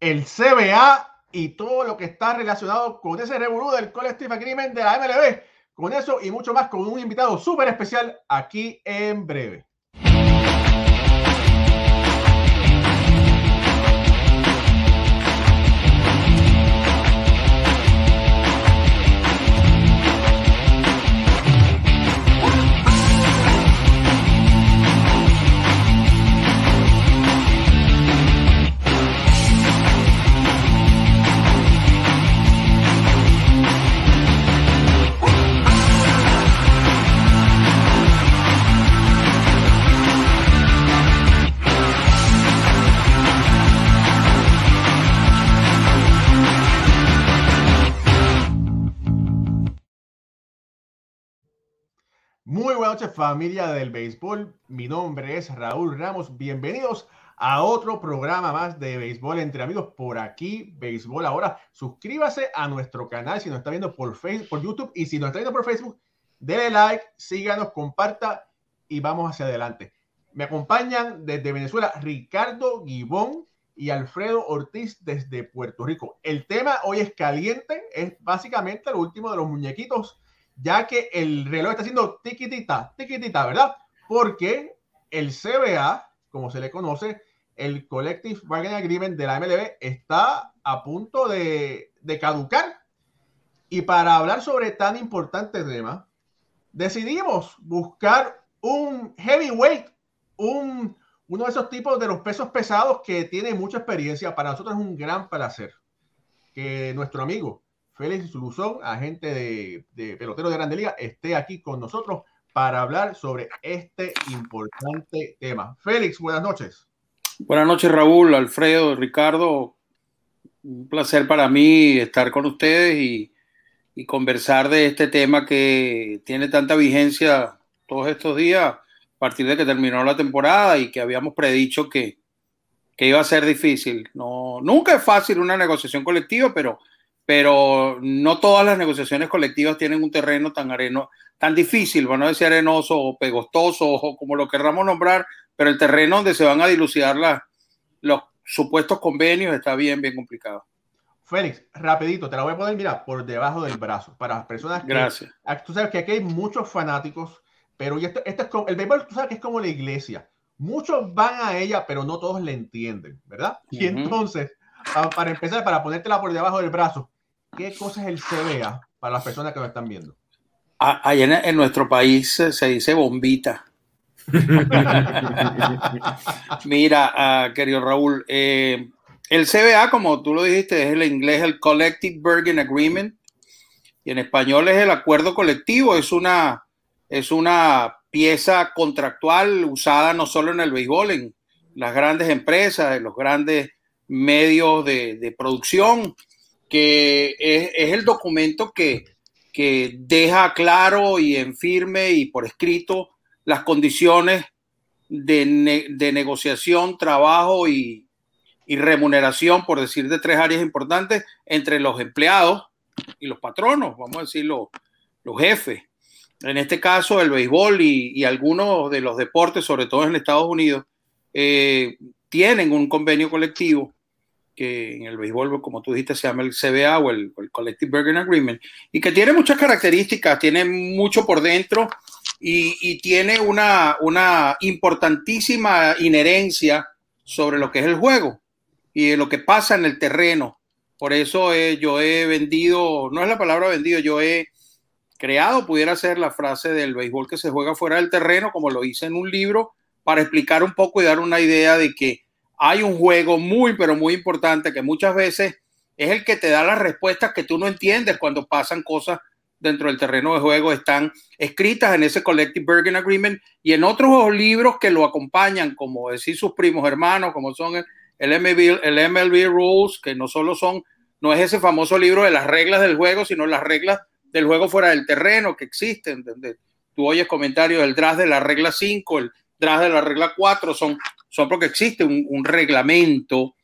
el CBA y todo lo que está relacionado con ese revolú del Collective Agreement de la MLB. Con eso y mucho más con un invitado súper especial aquí en breve. Muy buenas noches familia del béisbol. Mi nombre es Raúl Ramos. Bienvenidos a otro programa más de béisbol entre amigos por aquí, Béisbol Ahora. Suscríbase a nuestro canal si nos está viendo por Facebook, por YouTube y si nos está viendo por Facebook, déle like, síganos, comparta y vamos hacia adelante. Me acompañan desde Venezuela Ricardo Gibón y Alfredo Ortiz desde Puerto Rico. El tema hoy es caliente, es básicamente lo último de los muñequitos ya que el reloj está haciendo tiquitita, tiquitita, ¿verdad? Porque el CBA, como se le conoce, el Collective Bargaining Agreement de la MLB está a punto de, caducar. Y para hablar sobre tan importante tema, decidimos buscar un heavyweight, un, uno de esos tipos de los pesos pesados que tiene mucha experiencia. Para nosotros es un gran placer que nuestro amigo Félix Luzón, agente de, de pelotero de Grande Liga, esté aquí con nosotros para hablar sobre este importante tema. Félix, buenas noches. Buenas noches, Raúl, Alfredo, Ricardo. Un placer para mí estar con ustedes y, conversar de este tema que tiene tanta vigencia todos estos días a partir de que terminó la temporada y que habíamos predicho que, que iba a ser difícil. No, nunca es fácil una negociación colectiva, pero pero no todas las negociaciones colectivas tienen un terreno tan areno, tan difícil, bueno, decir arenoso o pegostoso o como lo querramos nombrar, pero el terreno donde se van a dilucidar los supuestos convenios está bien, bien complicado. Félix, rapidito, te la voy a poner, mira, por debajo del brazo, para las personas que... Gracias. Tú sabes que aquí hay muchos fanáticos, pero esto, esto es como, el béisbol, tú sabes que es como la iglesia. Muchos van a ella, pero no todos le entienden, ¿verdad? Y entonces, para empezar, para ponértela por debajo del brazo, ¿Qué cosa es el CBA para las personas que lo están viendo? Allá en, en nuestro país se dice bombita. Mira, ah, querido Raúl, eh, el CBA, como tú lo dijiste, es el inglés el Collective Bargaining Agreement y en español es el acuerdo colectivo. Es una, es una pieza contractual usada no solo en el béisbol, en las grandes empresas, en los grandes medios de, de producción que es, el documento que, deja claro y en firme y por escrito las condiciones de, negociación, trabajo y, remuneración, por decir de tres áreas importantes, entre los empleados y los patronos, vamos a decir los, jefes. En este caso, el béisbol y, algunos de los deportes, sobre todo en Estados Unidos, eh, tienen un convenio colectivo que en el béisbol, como tú dijiste, se llama el CBA o el, Collective Bargaining Agreement, y que tiene muchas características, tiene mucho por dentro y, tiene una, una importantísima inherencia sobre lo que es el juego y lo que pasa en el terreno. Por eso yo he vendido, no es la palabra vendido, yo he creado, pudiera ser la frase del béisbol que se juega fuera del terreno, como lo hice en un libro, para explicar un poco y dar una idea de que hay un juego muy, pero muy importante que muchas veces es el que te da las respuestas que tú no entiendes cuando pasan cosas dentro del terreno de juego. Están escritas en ese Collective Bargaining Agreement y en otros libros que lo acompañan, como decir sus primos hermanos, como son el MLB, el MLB Rules, que no solo son, no es ese famoso libro de las reglas del juego, sino las reglas del juego fuera del terreno que existen. Tú oyes comentarios del draft de la regla 5, el draft de la regla 4, son son porque existe un, reglamento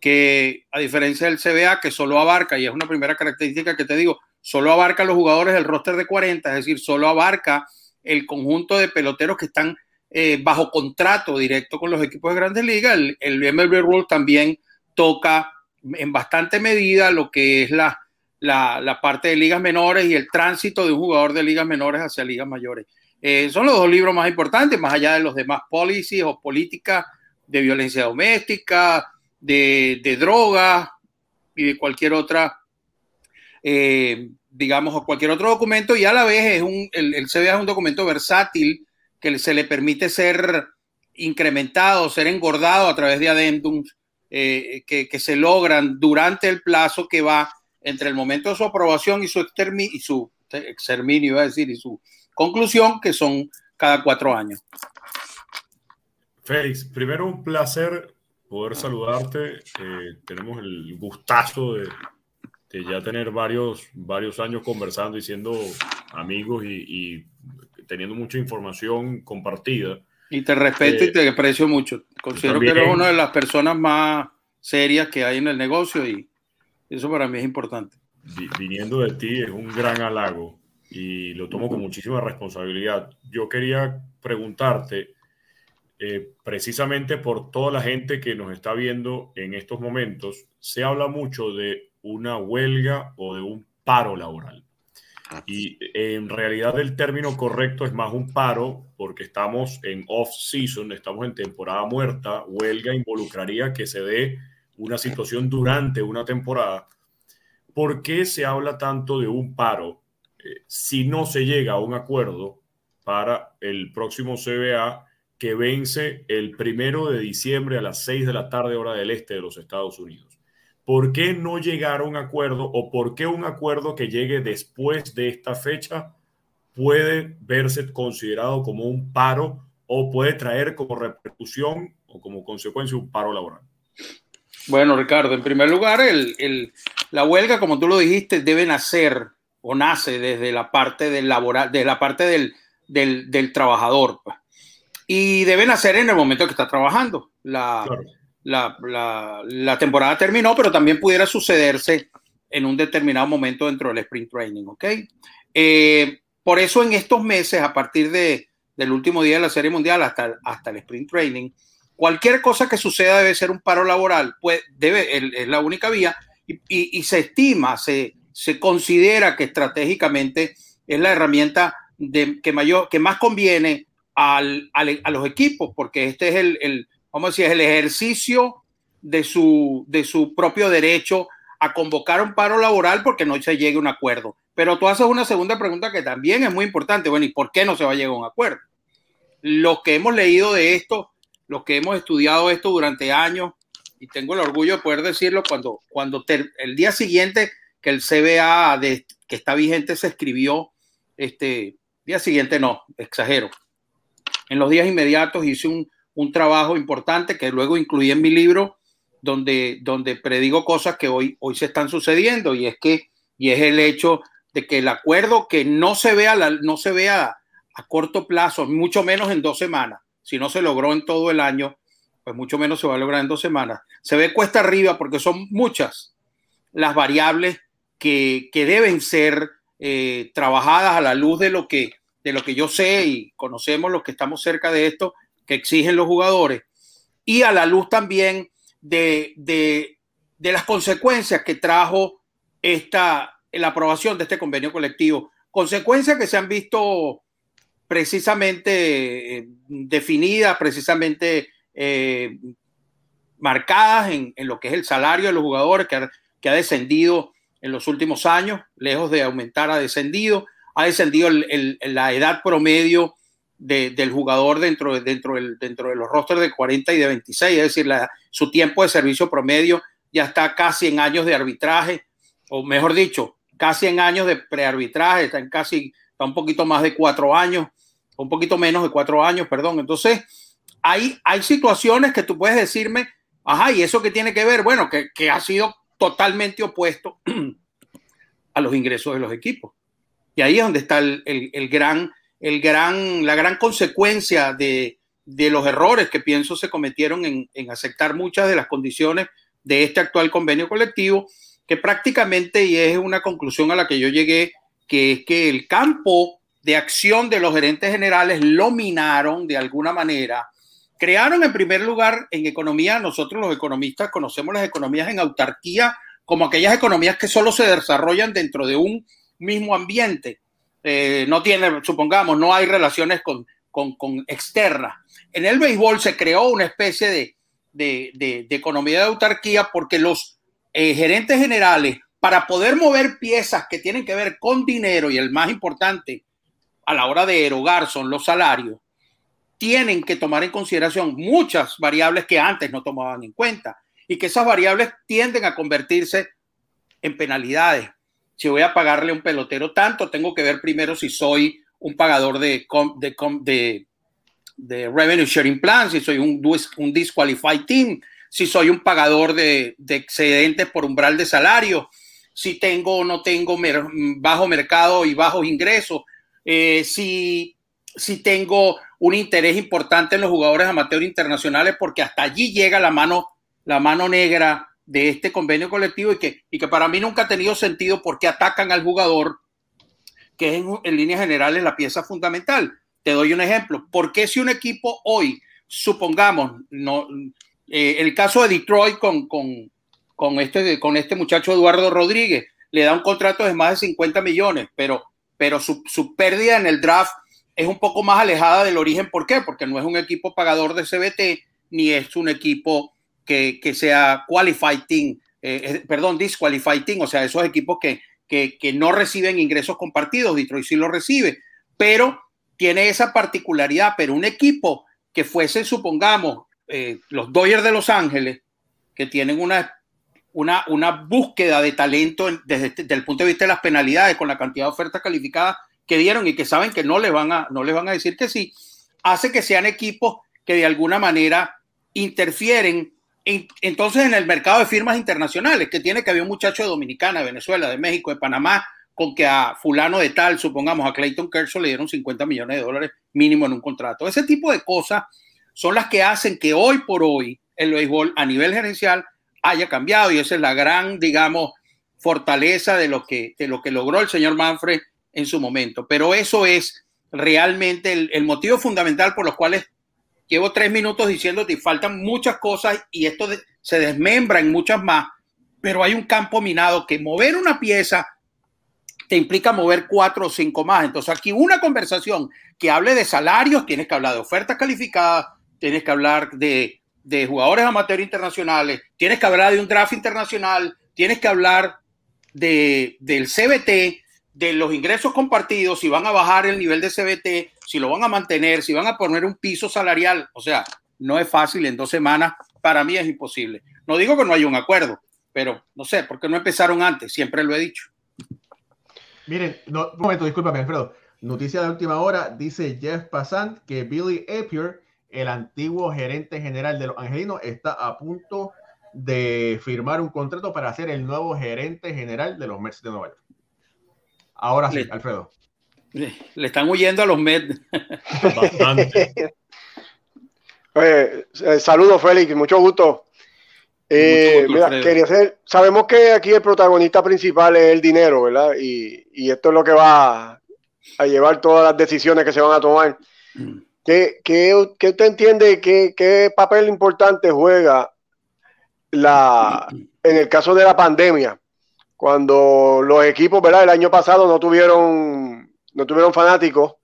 que, a diferencia del CBA, que solo abarca, y es una primera característica que te digo, solo abarca los jugadores del roster de 40, es decir, solo abarca el conjunto de peloteros que están eh, bajo contrato directo con los equipos de grandes ligas. El, el MLB Rule también toca en bastante medida lo que es la, la, parte de ligas menores y el tránsito de un jugador de ligas menores hacia ligas mayores. Eh, son los dos libros más importantes, más allá de los demás policies o políticas de violencia doméstica, de, de drogas y de cualquier otra, eh, digamos, o cualquier otro documento. Y a la vez es un, el, el CBA es un documento versátil que se le permite ser incrementado, ser engordado a través de adendums eh, que, que, se logran durante el plazo que va entre el momento de su aprobación y su, y su exterminio, iba a decir, y su conclusión, que son cada cuatro años. Félix, primero un placer poder saludarte. Eh, tenemos el gustazo de, de, ya tener varios, varios años conversando y siendo amigos y, y teniendo mucha información compartida. Y te respeto eh, y te aprecio mucho. Considero que eres una de las personas más serias que hay en el negocio y eso para mí es importante. Viniendo de ti es un gran halago y lo tomo con muchísima responsabilidad. Yo quería preguntarte, eh, precisamente por toda la gente que nos está viendo en estos momentos, se habla mucho de una huelga o de un paro laboral. Y en realidad el término correcto es más un paro porque estamos en off-season, estamos en temporada muerta. Huelga involucraría que se dé una situación durante una temporada. ¿Por qué se habla tanto de un paro eh, si no se llega a un acuerdo para el próximo CBA que vence el primero de diciembre a las 6 de la tarde hora del este de los Estados Unidos? ¿Por qué no llegar a un acuerdo o por qué un acuerdo que llegue después de esta fecha puede verse considerado como un paro o puede traer como repercusión o como consecuencia un paro laboral? Bueno, Ricardo, en primer lugar, el, la huelga, como tú lo dijiste, debe nacer o nace desde la parte del laboral, de la parte del, del, del, trabajador. Pues. Y debe nacer en el momento que está trabajando. La, claro la, la, temporada terminó, pero también pudiera sucederse en un determinado momento dentro del sprint training, ¿ok? Eh, por eso en estos meses, a partir de, del último día de la Serie Mundial hasta, hasta el sprint training, cualquier cosa que suceda debe ser un paro laboral, pues debe, es la única vía, y, se estima, se, se considera que estratégicamente es la herramienta que, mayor, que más conviene al, al, a los equipos, porque este es el, el el ejercicio de su, de su propio derecho a convocar un paro laboral porque no se llegue a un acuerdo. Pero tú haces una segunda pregunta que también es muy importante. Bueno, ¿y por qué no se va a llegar a un acuerdo? Los que hemos leído de esto, los que hemos estudiado esto durante años, y tengo el orgullo de poder decirlo, cuando, cuando el día siguiente que el CBA de, que está vigente se escribió, este día siguiente no, exagero. En los días inmediatos hice un, un trabajo importante que luego incluí en mi libro, donde, donde predigo cosas que hoy, hoy se están sucediendo, y es que, y es el hecho de que el acuerdo que no se vea, no se vea a corto plazo, mucho menos en dos semanas, si no se logró en todo el año, pues mucho menos se va a lograr en dos semanas. Se ve cuesta arriba porque son muchas las variables que, que deben ser eh, trabajadas a la luz de lo que de lo que yo sé y conocemos los que estamos cerca de esto, que exigen los jugadores y a la luz también de, de, de las consecuencias que trajo esta, la aprobación de este convenio colectivo. Consecuencias que se han visto precisamente eh, definidas, precisamente eh, marcadas en, en, lo que es el salario de los jugadores, que ha, que ha, descendido en los últimos años, lejos de aumentar, ha descendido, ha descendido la edad promedio de, del jugador dentro, dentro, del, dentro de los rosters de 40 y de 26, es decir, su tiempo de servicio promedio ya está casi en años de arbitraje, o mejor dicho, casi en años de prearbitraje, está en casi, está un poquito más de cuatro años, un poquito menos de cuatro años, perdón. Entonces, hay, hay situaciones que tú puedes decirme, ajá, ¿y eso qué tiene que ver? Bueno, que, que ha sido totalmente opuesto a los ingresos de los equipos. Y ahí es donde está el, el, el gran el gran, la gran consecuencia de, de los errores que pienso se cometieron en, en, aceptar muchas de las condiciones de este actual convenio colectivo, que prácticamente, y es una conclusión a la que yo llegué, que es que el campo de acción de los gerentes generales lo minaron de alguna manera, crearon en primer lugar en economía, nosotros los economistas conocemos las economías en autarquía como aquellas economías que solo se desarrollan dentro de un mismo ambiente. Eh, no tiene, supongamos, no hay relaciones con, con, con, externas. En el béisbol se creó una especie de, de, de, de economía de autarquía porque los eh, gerentes generales, para poder mover piezas que tienen que ver con dinero y el más importante a la hora de erogar son los salarios, tienen que tomar en consideración muchas variables que antes no tomaban en cuenta y que esas variables tienden a convertirse en penalidades. Si voy a pagarle a un pelotero tanto, tengo que ver primero si soy un pagador de, revenue sharing plan, si soy un, un disqualified team, si soy un pagador de, de excedentes por umbral de salario, si tengo o no tengo bajo mercado y bajos ingresos, eh, si, si tengo un interés importante en los jugadores amateur internacionales, porque hasta allí llega la mano, la mano negra de este convenio colectivo y que, y que para mí nunca ha tenido sentido porque atacan al jugador, que es en, en líneas generales la pieza fundamental. Te doy un ejemplo. ¿Por qué si un equipo hoy, supongamos, no, eh, el caso de Detroit con, con, este, con este muchacho Eduardo Rodríguez, le da un contrato de más de 50 millones, pero, pero su, su pérdida en el draft es un poco más alejada del origen. ¿Por qué? Porque no es un equipo pagador de CBT, ni es un equipo que, que sea qualified team, eh, perdón, disqualified team, o sea, esos equipos que, que, no reciben ingresos compartidos, Detroit sí lo recibe, pero tiene esa particularidad, pero un equipo que fuese, supongamos, eh, los Dodgers de Los Ángeles, que tienen una, una, búsqueda de talento desde, el punto de vista de las penalidades, con la cantidad de ofertas calificadas que dieron y que saben que no les van a, no les van a decir que sí, hace que sean equipos que de alguna manera interfieren en, entonces en el mercado de firmas internacionales, que tiene que haber un muchacho de Dominicana, de Venezuela, de México, de Panamá, con que a fulano de tal, supongamos a Clayton Kershaw le dieron 50 millones de dólares mínimo en un contrato. Ese tipo de cosas son las que hacen que hoy por hoy el béisbol a nivel gerencial haya cambiado y esa es la gran, digamos, fortaleza de lo que, de lo que logró el señor Manfred en su momento. Pero eso es realmente el, motivo fundamental por los cuales llevo tres minutos diciéndote faltan muchas cosas y esto se desmembra en muchas más, pero hay un campo minado que mover una pieza te implica mover cuatro o cinco más. Entonces aquí una conversación que hable de salarios, tienes que hablar de ofertas calificadas, tienes que hablar de, de jugadores amateur internacionales, tienes que hablar de un draft internacional, tienes que hablar de, del CBT, de los ingresos compartidos, si van a bajar el nivel de CBT, si lo van a mantener, si van a poner un piso salarial. O sea, no es fácil en dos semanas, para mí es imposible. No digo que no haya un acuerdo, pero no sé, ¿por qué no empezaron antes? Siempre lo he dicho. Miren, un momento, discúlpame, Alfredo. Noticia de última hora, dice Jeff Passant que Billy Apier, el antiguo gerente general de los Angelinos, está a punto de firmar un contrato para ser el nuevo gerente general de los Mets de Nueva York. Ahora sí, le, Alfredo. Le, le, están huyendo a los Mets. Bastante. Oye, eh, saludos, Félix, mucho gusto. Eh, mira, quería hacer, sabemos que aquí el protagonista principal es el dinero, ¿verdad? Y, y, esto es lo que va a llevar todas las decisiones que se van a tomar. ¿Qué, qué, qué usted entiende? Qué, ¿Qué papel importante juega la, en el caso de la pandemia? Cuando los equipos, ¿verdad? El año pasado no tuvieron, no tuvieron fanáticos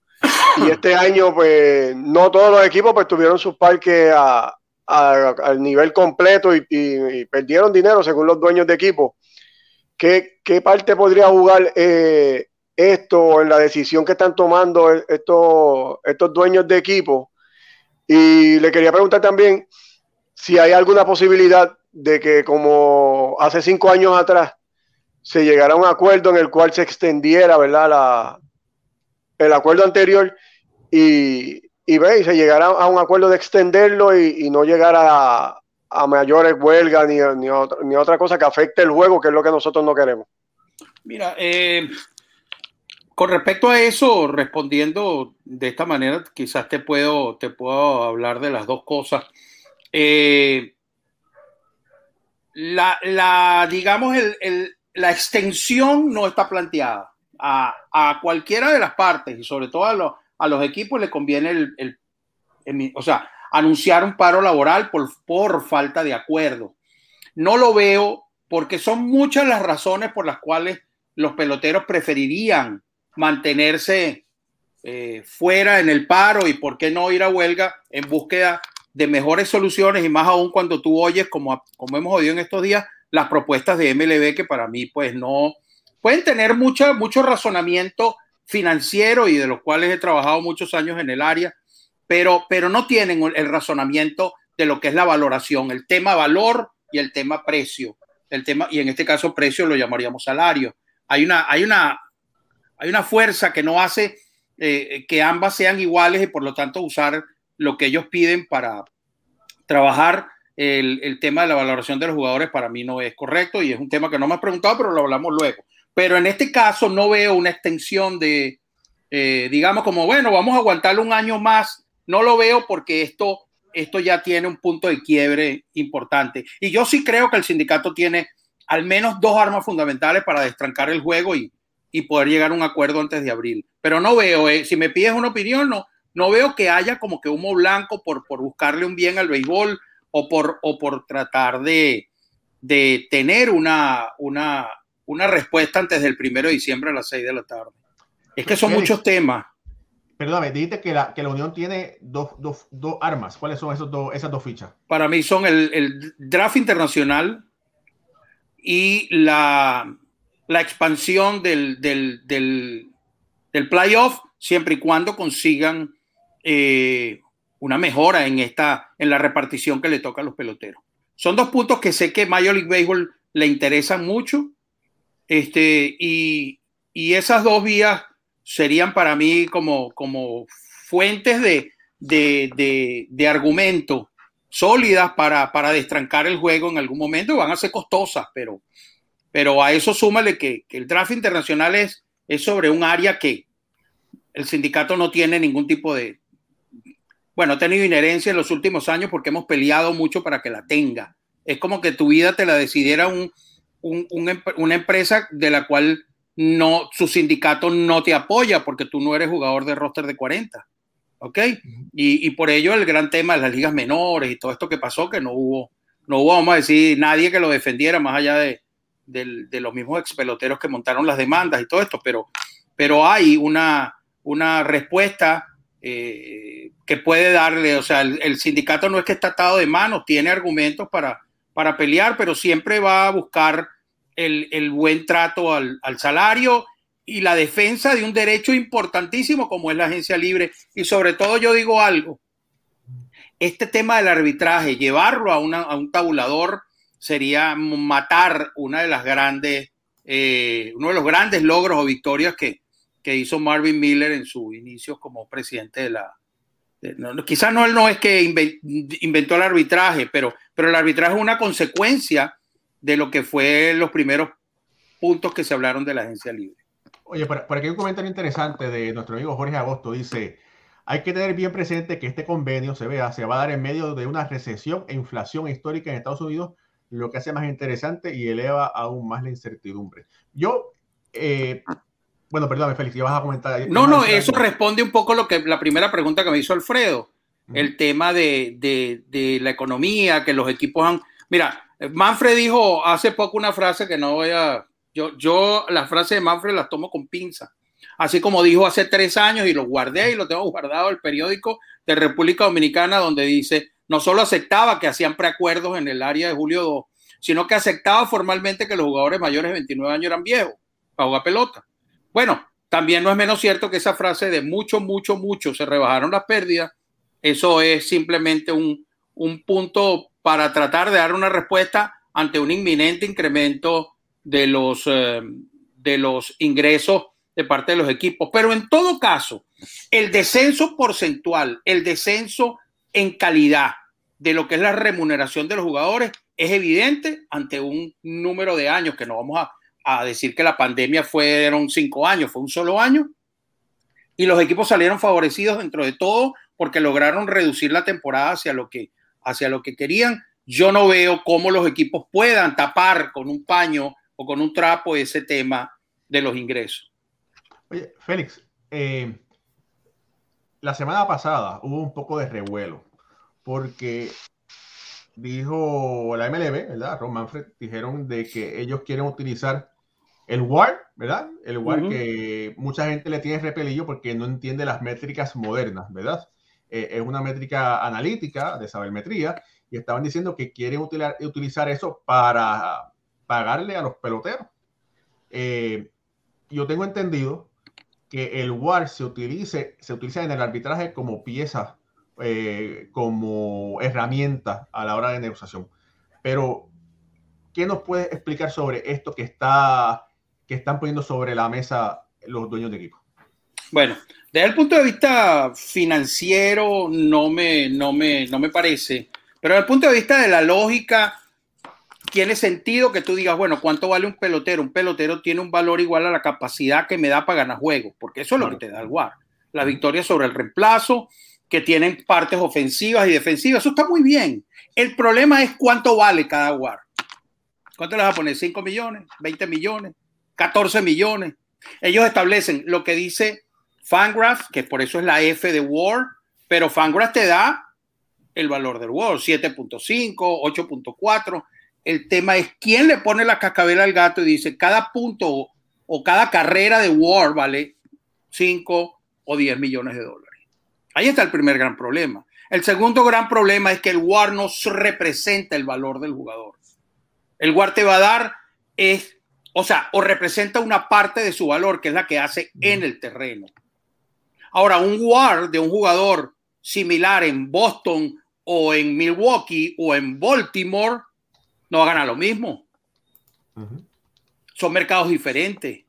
y este año, pues, no todos los equipos pues tuvieron sus parques a, al nivel completo y, perdieron dinero según los dueños de equipo. ¿Qué, qué parte podría jugar eh, esto en la decisión que están tomando estos, estos dueños de equipo? Y le quería preguntar también si hay alguna posibilidad de que como hace cinco años atrás se llegara a un acuerdo en el cual se extendiera, ¿verdad? La, el acuerdo anterior y, y ve se llegara a un acuerdo de extenderlo y, no llegar a, a, mayores huelgas ni, ni, otra, ni, otra, cosa que afecte el juego, que es lo que nosotros no queremos. Mira, eh, con respecto a eso, respondiendo de esta manera, quizás te puedo, te puedo hablar de las dos cosas. Eh, la, la, digamos, la extensión no está planteada a, a cualquiera de las partes y sobre todo a los a los equipos le conviene el, el, o sea, anunciar un paro laboral por, por falta de acuerdo. No lo veo porque son muchas las razones por las cuales los peloteros preferirían mantenerse eh, fuera en el paro y por qué no ir a huelga en búsqueda de mejores soluciones y más aún cuando tú oyes, como, como hemos oído en estos días, las propuestas de MLB que para mí pues no pueden tener mucha, mucho razonamiento financiero y de los cuales he trabajado muchos años en el área, pero, pero no tienen el razonamiento de lo que es la valoración, el tema valor y el tema precio. El tema, y en este caso precio lo llamaríamos salario. Hay una, hay una, hay una fuerza que no hace eh, que ambas sean iguales y por lo tanto usar lo que ellos piden para trabajar el, tema de la valoración de los jugadores para mí no es correcto y es un tema que no me has preguntado, pero lo hablamos luego. Pero en este caso no veo una extensión de, eh, digamos, como, bueno, vamos a aguantarlo un año más. No lo veo porque esto, esto ya tiene un punto de quiebre importante. Y yo sí creo que el sindicato tiene al menos dos armas fundamentales para destrancar el juego y, y poder llegar a un acuerdo antes de abril. Pero no veo, eh, si me pides una opinión, no, no veo que haya como que humo blanco por, por buscarle un bien al béisbol o por, o por tratar de, de tener una, una, una respuesta antes del primero de diciembre a las seis de la tarde. Es que son muchos temas. Perdóname, dijiste que la, que la Unión tiene dos, dos, dos armas. ¿Cuáles son esos dos, esas dos fichas? Para mí son el, el draft internacional y la, la expansión del, del, del, playoff, siempre y cuando consigan eh, una mejora en, esta, en la repartición que le toca a los peloteros. Son dos puntos que sé que Major League Baseball le interesan mucho. Este, y, y esas dos vías serían para mí como, como fuentes de, de, de, de argumento sólidas para, para destrancar el juego en algún momento. Van a ser costosas, pero, pero a eso súmale que, que el draft internacional es, es sobre un área que el sindicato no tiene ningún tipo de, bueno, ha tenido inherencia en los últimos años porque hemos peleado mucho para que la tenga. Es como que tu vida te la decidiera un, un, un, una empresa de la cual no, su sindicato no te apoya porque tú no eres jugador de roster de 40. ¿Ok? Y, y, por ello el gran tema de las ligas menores y todo esto que pasó, que no hubo, no hubo, vamos a decir, nadie que lo defendiera más allá de, de, los mismos expeloteros que montaron las demandas y todo esto, pero, pero hay una, una respuesta eh, que puede darle, o sea, el, el, sindicato no es que está atado de manos, tiene argumentos para, para pelear, pero siempre va a buscar el, el buen trato al, al, salario y la defensa de un derecho importantísimo como es la agencia libre. Y sobre todo yo digo algo, este tema del arbitraje, llevarlo a, una, a un tabulador sería matar una de las grandes, eh, uno de los grandes logros o victorias que, que hizo Marvin Miller en su inicio como presidente de la... No, quizás no él no es que inventó el arbitraje, pero, pero el arbitraje es una consecuencia de lo que fue los primeros puntos que se hablaron de la agencia libre. Oye, por, por aquí hay un comentario interesante de nuestro amigo Jorge Agosto. Dice, hay que tener bien presente que este convenio se vea, se va a dar en medio de una recesión e inflación histórica en Estados Unidos lo que hace más interesante y eleva aún más la incertidumbre. Yo, eh, bueno, perdón, Félix, vas a comentar. No, no, eso responde un poco lo que la primera pregunta que me hizo Alfredo, uh -huh. el tema de, de, de, la economía, que los equipos han... Mira, Manfred dijo hace poco una frase que no voy a... Yo, yo las frases de Manfred las tomo con pinza. Así como dijo hace tres años y lo guardé y lo tengo guardado el periódico de República Dominicana donde dice, no solo aceptaba que hacían preacuerdos en el área de Julio 2, sino que aceptaba formalmente que los jugadores mayores de 29 años eran viejos para jugar pelota. Bueno, también no es menos cierto que esa frase de mucho, mucho, mucho se rebajaron las pérdidas, eso es simplemente un, un punto para tratar de dar una respuesta ante un inminente incremento de los, eh, de los ingresos de parte de los equipos. Pero en todo caso, el descenso porcentual, el descenso en calidad de lo que es la remuneración de los jugadores es evidente ante un número de años que no vamos a, decir que la pandemia fueron cinco años, fue un solo año. Y los equipos salieron favorecidos dentro de todo porque lograron reducir la temporada hacia lo que, hacia lo que querían. Yo no veo cómo los equipos puedan tapar con un paño o con un trapo ese tema de los ingresos. Oye, Félix, eh, la semana pasada hubo un poco de revuelo porque dijo la MLB, ¿verdad? Ron Manfred, dijeron de que ellos quieren utilizar el WAR, ¿verdad? El WAR que mucha gente le tiene repelillo porque no entiende las métricas modernas, ¿verdad? Eh, es una métrica analítica de sabermetría y estaban diciendo que quieren utilizar eso para pagarle a los peloteros. Eh, yo tengo entendido que el WAR se, utilice, se utiliza en el arbitraje como pieza, eh, como herramienta a la hora de negociación. Pero, ¿qué nos puedes explicar sobre esto que, está, que están poniendo sobre la mesa los dueños de equipo? Bueno, desde el punto de vista financiero no me, no me, no me parece, pero desde el punto de vista de la lógica, tiene sentido que tú digas, bueno, ¿cuánto vale un pelotero? Un pelotero tiene un valor igual a la capacidad que me da para ganar juegos, porque eso es lo que te da el WAR. La victoria sobre el reemplazo, que tienen partes ofensivas y defensivas, eso está muy bien. El problema es cuánto vale cada WAR. ¿Cuánto le vas a poner? ¿5 millones? ¿20 millones? ¿14 millones? Ellos establecen lo que dice Fangraph, que por eso es la F de WAR, pero Fangraph te da el valor del WAR, 7.5, 8.4 el tema es quién le pone la cascabel al gato y dice cada punto o cada carrera de War vale 5 o 10 millones de dólares. Ahí está el primer gran problema. El segundo gran problema es que el War no representa el valor del jugador. El War te va a dar es, o sea, o representa una parte de su valor, que es la que hace en el terreno. Ahora, un War de un jugador similar en Boston o en Milwaukee o en Baltimore no va a ganar lo mismo. Son mercados diferentes.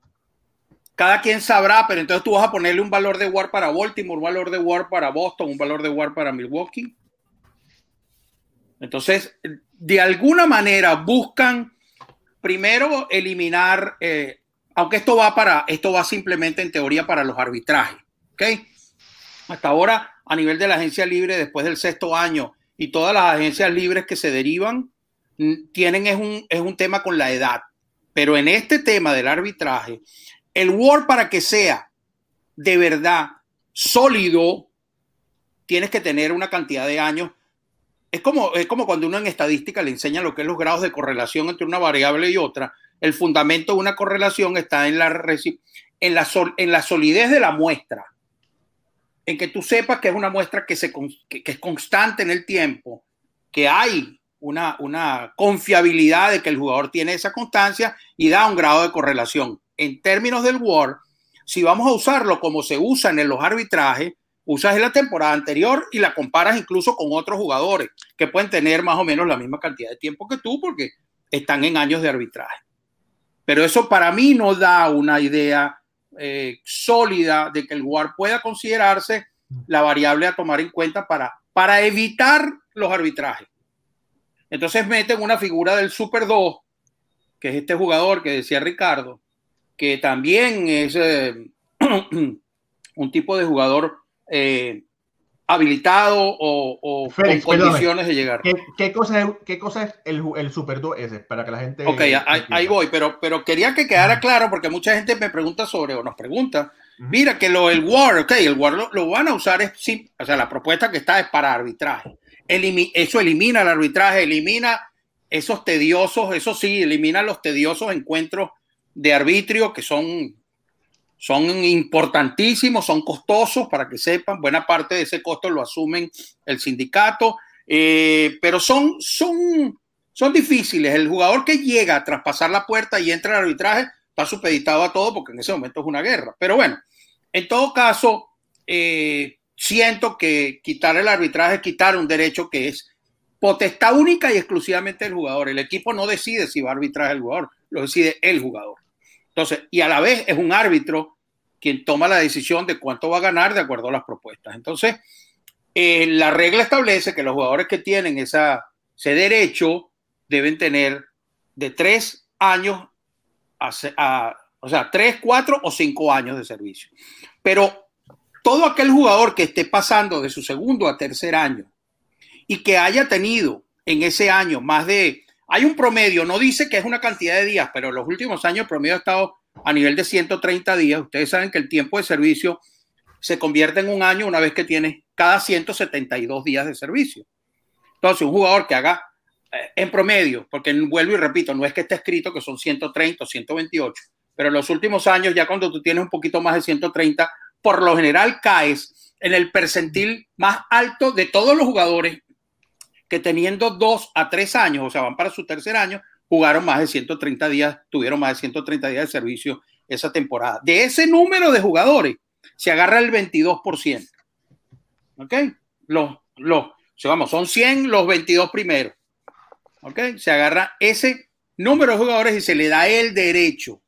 Cada quien sabrá, pero entonces tú vas a ponerle un valor de War para Baltimore, un valor de War para Boston, un valor de War para Milwaukee. Entonces, de alguna manera buscan primero eliminar, eh, aunque esto va para, esto va simplemente en teoría para los arbitrajes, ¿ok? Hasta ahora, a nivel de la agencia libre, después del sexto año y todas las agencias libres que se derivan, tienen es un, es un tema con la edad. Pero en este tema del arbitraje, el Word para que sea de verdad sólido, tienes que tener una cantidad de años. Es como, es como cuando uno en estadística le enseña lo que es los grados de correlación entre una variable y otra. El fundamento de una correlación está en la, en la, en la solidez de la muestra, en que tú sepas que es una muestra que, se, que es constante en el tiempo, que hay una, confiabilidad de que el jugador tiene esa constancia y da un grado de correlación. En términos del WAR, si vamos a usarlo como se usa en los arbitrajes, usas la temporada anterior y la comparas incluso con otros jugadores que pueden tener más o menos la misma cantidad de tiempo que tú porque están en años de arbitraje. Pero eso para mí no da una idea eh, sólida de que el WAR pueda considerarse la variable a tomar en cuenta para, para evitar los arbitrajes. Entonces meten una figura del Super 2, que es este jugador que decía Ricardo, que también es eh, un tipo de jugador eh, habilitado o, con condiciones de llegar. ¿Qué, cosa es, qué cosa es el, Super 2 ese? Para que la gente... Ok, ahí, voy, pero, pero quería que quedara claro porque mucha gente me pregunta sobre o nos pregunta. Mira que lo el War, ok, el War lo, lo van a usar, es, sí, o sea, la propuesta que está es para arbitraje eso elimina el arbitraje, elimina esos tediosos, eso sí, elimina los tediosos encuentros de arbitrio que son, son importantísimos, son costosos, para que sepan, buena parte de ese costo lo asumen el sindicato, eh, pero son, son, son difíciles. El jugador que llega a traspasar la puerta y entra al arbitraje está supeditado a todo porque en ese momento es una guerra. Pero bueno, en todo caso, eh, siento que quitar el arbitraje es quitar un derecho que es potestad única y exclusivamente del jugador. El equipo no decide si va a arbitrar el jugador, lo decide el jugador. Entonces, y a la vez es un árbitro quien toma la decisión de cuánto va a ganar de acuerdo a las propuestas. Entonces, eh, la regla establece que los jugadores que tienen esa, ese derecho deben tener de tres años a, o sea, tres, cuatro o cinco años de servicio. Pero todo aquel jugador que esté pasando de su segundo a tercer año y que haya tenido en ese año más de, hay un promedio, no dice que es una cantidad de días, pero en los últimos años el promedio ha estado a nivel de 130 días. Ustedes saben que el tiempo de servicio se convierte en un año una vez que tiene cada 172 días de servicio. Entonces, un jugador que haga eh, en promedio, porque vuelvo y repito, no es que esté escrito que son 130 o 128, pero en los últimos años, ya cuando tú tienes un poquito más de 130, por lo general caes en el percentil más alto de todos los jugadores que teniendo dos a tres años, o sea, van para su tercer año, jugaron más de 130 días, tuvieron más de 130 días de servicio esa temporada. De ese número de jugadores, se agarra el 22%. ¿Ok? Los, los, vamos, son 100 los 22 primeros. ¿Ok? Se agarra ese número de jugadores y se le da el derecho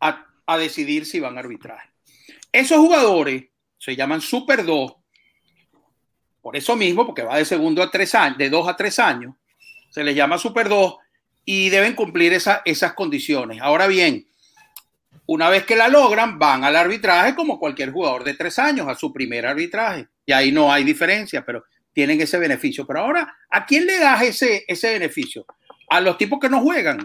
a, a decidir si van a arbitraje. Esos jugadores se llaman Super 2 por eso mismo, porque va de segundo a tres años, de dos a tres años, se les llama Super 2 y deben cumplir esas condiciones. Ahora bien, una vez que la logran, van al arbitraje como cualquier jugador de tres años, a su primer arbitraje. Y ahí no hay diferencia, pero tienen ese beneficio. Pero ahora, ¿a quién le das ese, ese beneficio? A los tipos que no juegan.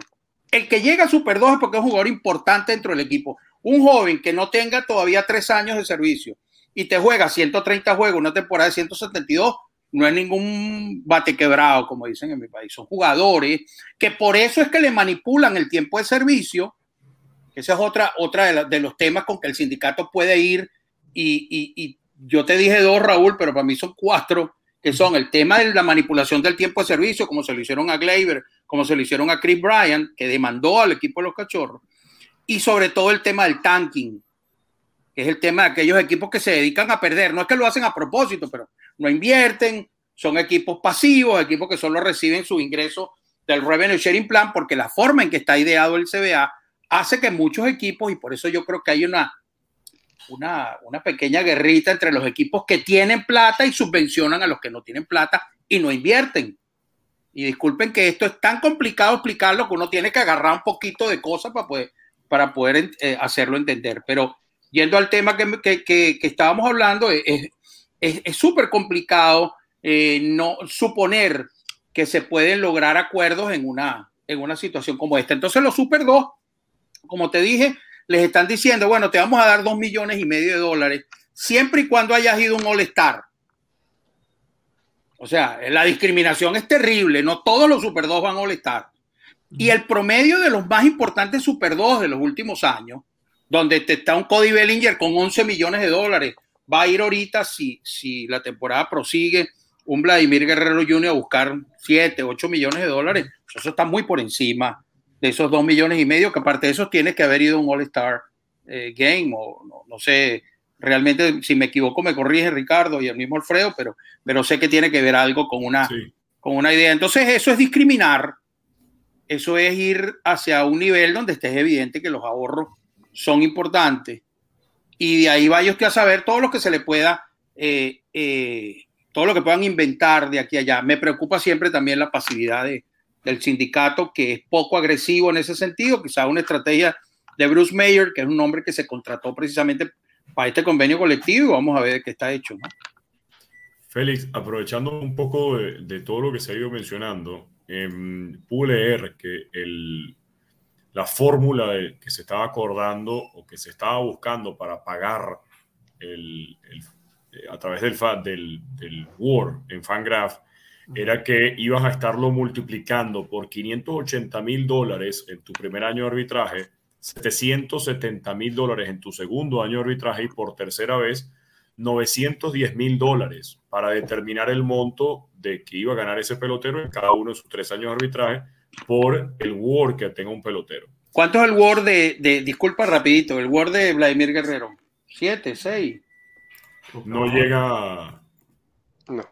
El que llega a Super 2 es porque es un jugador importante dentro del equipo. Un joven que no tenga todavía tres años de servicio y te juega 130 juegos, una temporada de 172, no es ningún bate quebrado, como dicen en mi país. Son jugadores que por eso es que le manipulan el tiempo de servicio. Esa es otra, otra de, los temas con que el sindicato puede ir. Y, y, yo te dije dos, Raúl, pero para mí son cuatro, que son el tema de la manipulación del tiempo de servicio, como se lo hicieron a Gleyber, como se lo hicieron a Chris Bryant, que demandó al equipo de los cachorros, y sobre todo el tema del tanking, que es el tema de aquellos equipos que se dedican a perder. No es que lo hacen a propósito, pero no invierten, son equipos pasivos, equipos que solo reciben su ingreso del Revenue Sharing Plan, porque la forma en que está ideado el CBA hace que muchos equipos, y por eso yo creo que hay una, una, una pequeña guerrita entre los equipos que tienen plata y subvencionan a los que no tienen plata y no invierten. Y disculpen que esto es tan complicado explicarlo que uno tiene que agarrar un poquito de cosas para poder, para poder eh, hacerlo entender. Pero yendo al tema que, estábamos hablando, es súper complicado eh, no suponer que se pueden lograr acuerdos en una, en una situación como esta. Entonces los Super 2, como te dije, les están diciendo, bueno, te vamos a dar dos millones y medio de dólares siempre y cuando hayas ido un All-Star. O sea, la discriminación es terrible, no todos los Super 2 van a All-Star. Y el promedio de los más importantes Super 2 de los últimos años donde te está un Cody Bellinger con 11 millones de dólares. Va a ir ahorita, si, si la temporada prosigue, un Vladimir Guerrero Jr. a buscar 7, 8 millones de dólares. Eso está muy por encima de esos 2 millones y medio, que aparte de eso tiene que haber ido un All-Star eh, Game, o no, sé, realmente si me equivoco me corrige Ricardo y el mismo Alfredo, pero, pero sé que tiene que ver algo con una, con una idea. Entonces eso es discriminar, eso es ir hacia un nivel donde estés evidente que los ahorros son importantes. Y de ahí va que a saber todo lo que se le pueda, eh, eh, todo lo que puedan inventar de aquí allá. Me preocupa siempre también la pasividad del sindicato, que es poco agresivo en ese sentido, quizás una estrategia de Bruce Mayer, que es un hombre que se contrató precisamente para este convenio colectivo, vamos a ver qué está hecho. Félix, aprovechando un poco de, todo lo que se ha ido mencionando, eh, pude leer que el, la fórmula que se estaba acordando o que se estaba buscando para pagar el, eh, a través del, del, del Word en Fangraph era que ibas a estarlo multiplicando por 580 mil dólares en tu primer año de arbitraje, 770 mil dólares en tu segundo año de arbitraje y por tercera vez 910 mil dólares para determinar el monto de que iba a ganar ese pelotero en cada uno de sus tres años de arbitraje por el Word que tenga un pelotero. ¿Cuánto es el Word de, disculpa rapidito, el Word de Vladimir Guerrero? ¿Siete, seis? No llega. No.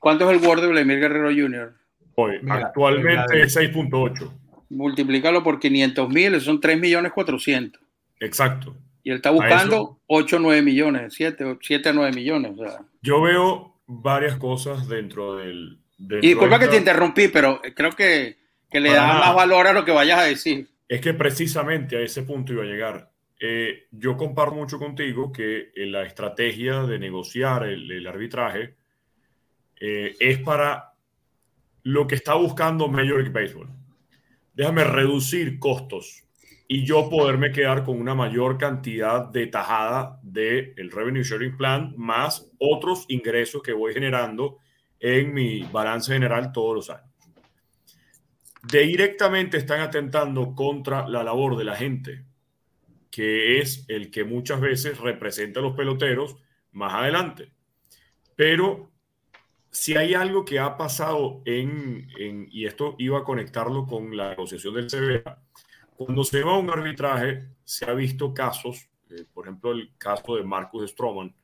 ¿Cuánto es el Word de Vladimir Guerrero Jr.? Hoy, actualmente es 6.8. Multiplícalo por 500 mil, son 3 millones 400. Exacto. Y él está buscando 8 o 9 millones, 7, 7 a 9 millones. Yo veo varias cosas dentro del, y disculpa que te interrumpí, pero creo que, le da más valor a lo que vayas a decir. Es que precisamente a ese punto iba a llegar. Eh, yo comparto mucho contigo que eh, la estrategia de negociar el, arbitraje eh, es para lo que está buscando Major League Baseball. Déjame reducir costos y yo poderme quedar con una mayor cantidad de tajada del Revenue Sharing Plan más otros ingresos que voy generando en mi balance general todos los años. Directamente están atentando contra la labor de la gente, que es el que muchas veces representa a los peloteros más adelante. Pero si hay algo que ha pasado en, y esto iba a conectarlo con la negociación del CBA, cuando se va a un arbitraje, se ha visto casos, eh, por ejemplo, el caso de Marcus Stroman,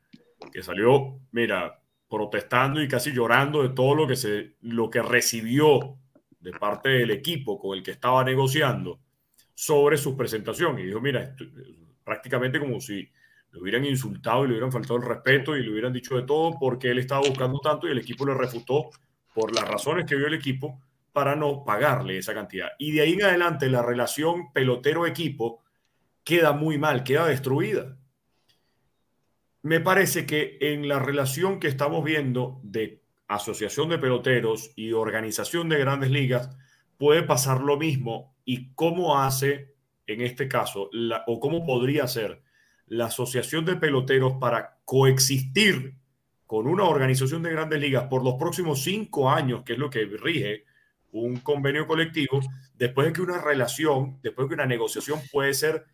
que salió, mira, protestando y casi llorando de todo lo que, se, lo que recibió de parte del equipo con el que estaba negociando sobre su presentación. Y dijo, mira, prácticamente como si le hubieran insultado y le hubieran faltado el respeto y le hubieran dicho de todo porque él estaba buscando tanto y el equipo le refutó por las razones que vio el equipo para no pagarle esa cantidad. Y de ahí en adelante la relación pelotero-equipo queda muy mal, queda destruida. Me parece que en la relación que estamos viendo de asociación de peloteros y organización de grandes ligas puede pasar lo mismo y cómo hace en este caso o cómo podría ser la Asociación de Peloteros para coexistir con una organización de grandes ligas por los próximos cinco años, que es lo que rige un convenio colectivo, después de que una relación, después de que una negociación puede ser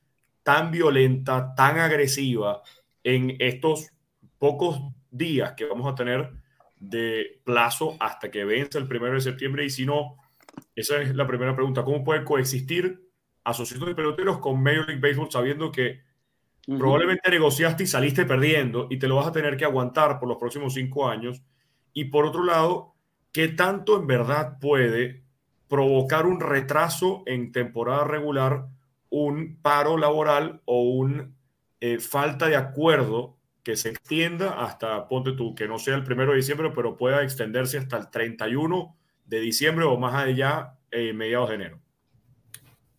tan violenta, tan agresiva en estos pocos días que vamos a tener de plazo hasta que vence el primero de septiembre. Y si no, esa es la primera pregunta, ¿cómo puede coexistir Asociación de Peloteros con Major League Baseball sabiendo que Probablemente negociaste y saliste perdiendo y te lo vas a tener que aguantar por los próximos cinco años. Y por otro lado, ¿qué tanto en verdad puede provocar un retraso en temporada regular, un paro laboral o una eh, falta de acuerdo que se extienda hasta, ponte tú, que no sea el primero de diciembre, pero pueda extenderse hasta el 31 de diciembre o más allá, eh, mediados de enero?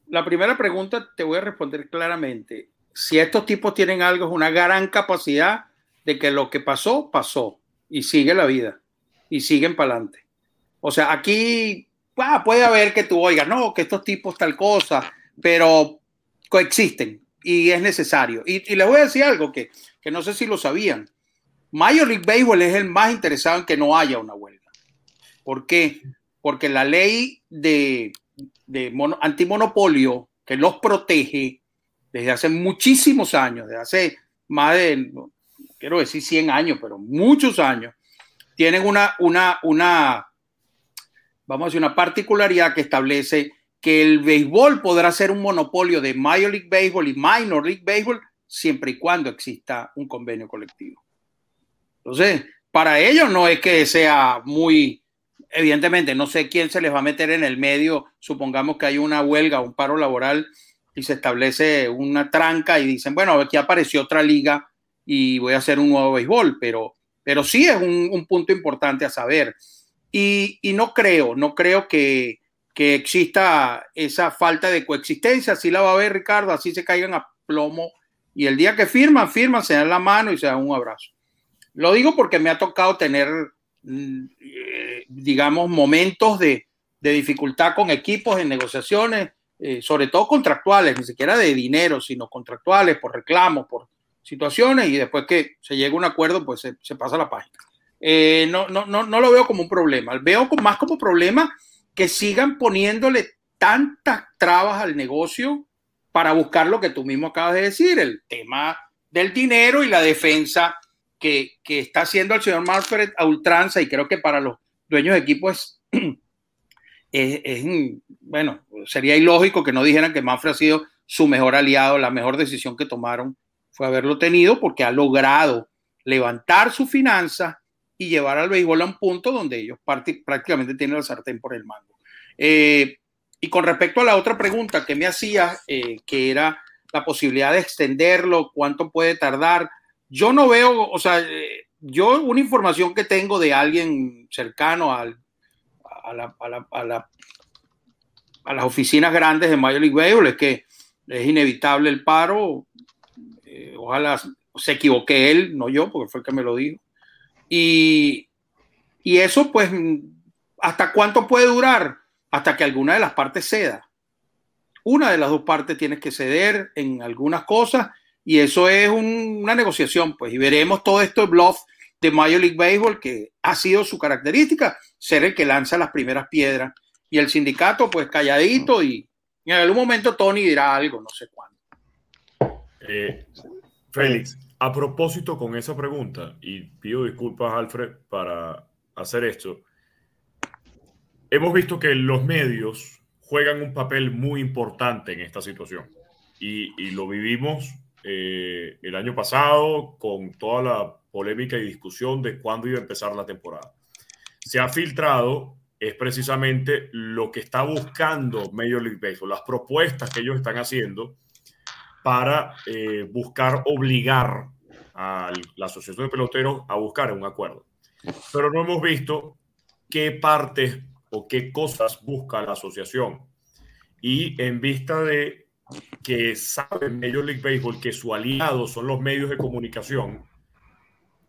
La primera pregunta te voy a responder claramente si estos tipos tienen algo, es una gran capacidad de que lo que pasó, pasó y sigue la vida y siguen para adelante. O sea, aquí ah, puede haber que tú oigas, no, que estos tipos tal cosa, pero coexisten y es necesario. Y, les voy a decir algo que, que no sé si lo sabían. Major League Baseball es el más interesado en que no haya una huelga. ¿Por qué? Porque la ley de, de antimonopolio que los protege desde hace muchísimos años, desde hace más de, quiero decir 100 años, pero muchos años, tienen una, una, una, vamos a decir, una particularidad que establece que el béisbol podrá ser un monopolio de Major League Baseball y Minor League Baseball siempre y cuando exista un convenio colectivo. Entonces, para ellos no es que sea muy, evidentemente, no sé quién se les va a meter en el medio, supongamos que hay una huelga, un paro laboral y se establece una tranca y dicen, bueno, aquí apareció otra liga y voy a hacer un nuevo béisbol, pero, pero sí es un, punto importante a saber. Y, no creo, no creo que, que, exista esa falta de coexistencia, así la va a ver Ricardo, así se caigan a plomo y el día que firman, firman, se dan la mano y se dan un abrazo. Lo digo porque me ha tocado tener, mm, eh, digamos, momentos de, de dificultad con equipos en negociaciones eh, sobre todo contractuales, ni siquiera de dinero, sino contractuales, por reclamos, por situaciones, y después que se llega a un acuerdo, pues se, pasa la página. Eh, no, no, no, no lo veo como un problema, veo más como problema que sigan poniéndole tantas trabas al negocio para buscar lo que tú mismo acabas de decir, el tema del dinero y la defensa que, que está haciendo el señor Manfred a ultranza y creo que para los dueños de equipo es es, bueno, sería ilógico que no dijeran que Manfred ha sido su mejor aliado, la mejor decisión que tomaron haberlo tenido porque ha logrado levantar su finanza y llevar al béisbol a un punto donde ellos prácticamente tienen la sartén por el mango. Eh, y con respecto a la otra pregunta que me hacía, eh, que era la posibilidad de extenderlo, cuánto puede tardar, yo no veo, o sea, eh, yo una información que tengo de alguien cercano a, a, las oficinas grandes de Major League Baseball es que es inevitable el paro. Eh, ojalá se equivoque él, no yo, porque fue el que me lo dijo. Y, y eso, pues, ¿hasta cuánto puede durar? Hasta que alguna de las partes ceda. Una de las dos partes tiene que ceder en algunas cosas y eso es una negociación, pues, y veremos todo esto de bluff de Major League Baseball, que ha sido su característica, ser el que lanza las primeras piedras. Y el sindicato, pues calladito y, en algún momento Tony dirá algo, no sé cuándo. Eh, Félix, a propósito con esa pregunta, y pido disculpas, Alfred, para hacer esto, hemos visto que los medios juegan un papel muy importante en esta situación. Y, lo vivimos eh, el año pasado con toda la polémica y discusión de cuándo iba a empezar la temporada. Se ha filtrado es precisamente lo que está buscando Major League Baseball, las propuestas que ellos están haciendo para eh, buscar obligar a la Asociación de Peloteros a buscar un acuerdo. Pero no hemos visto qué partes o qué cosas busca la asociación. Y en vista de que sabe Major League Baseball que su aliado son los medios de comunicación,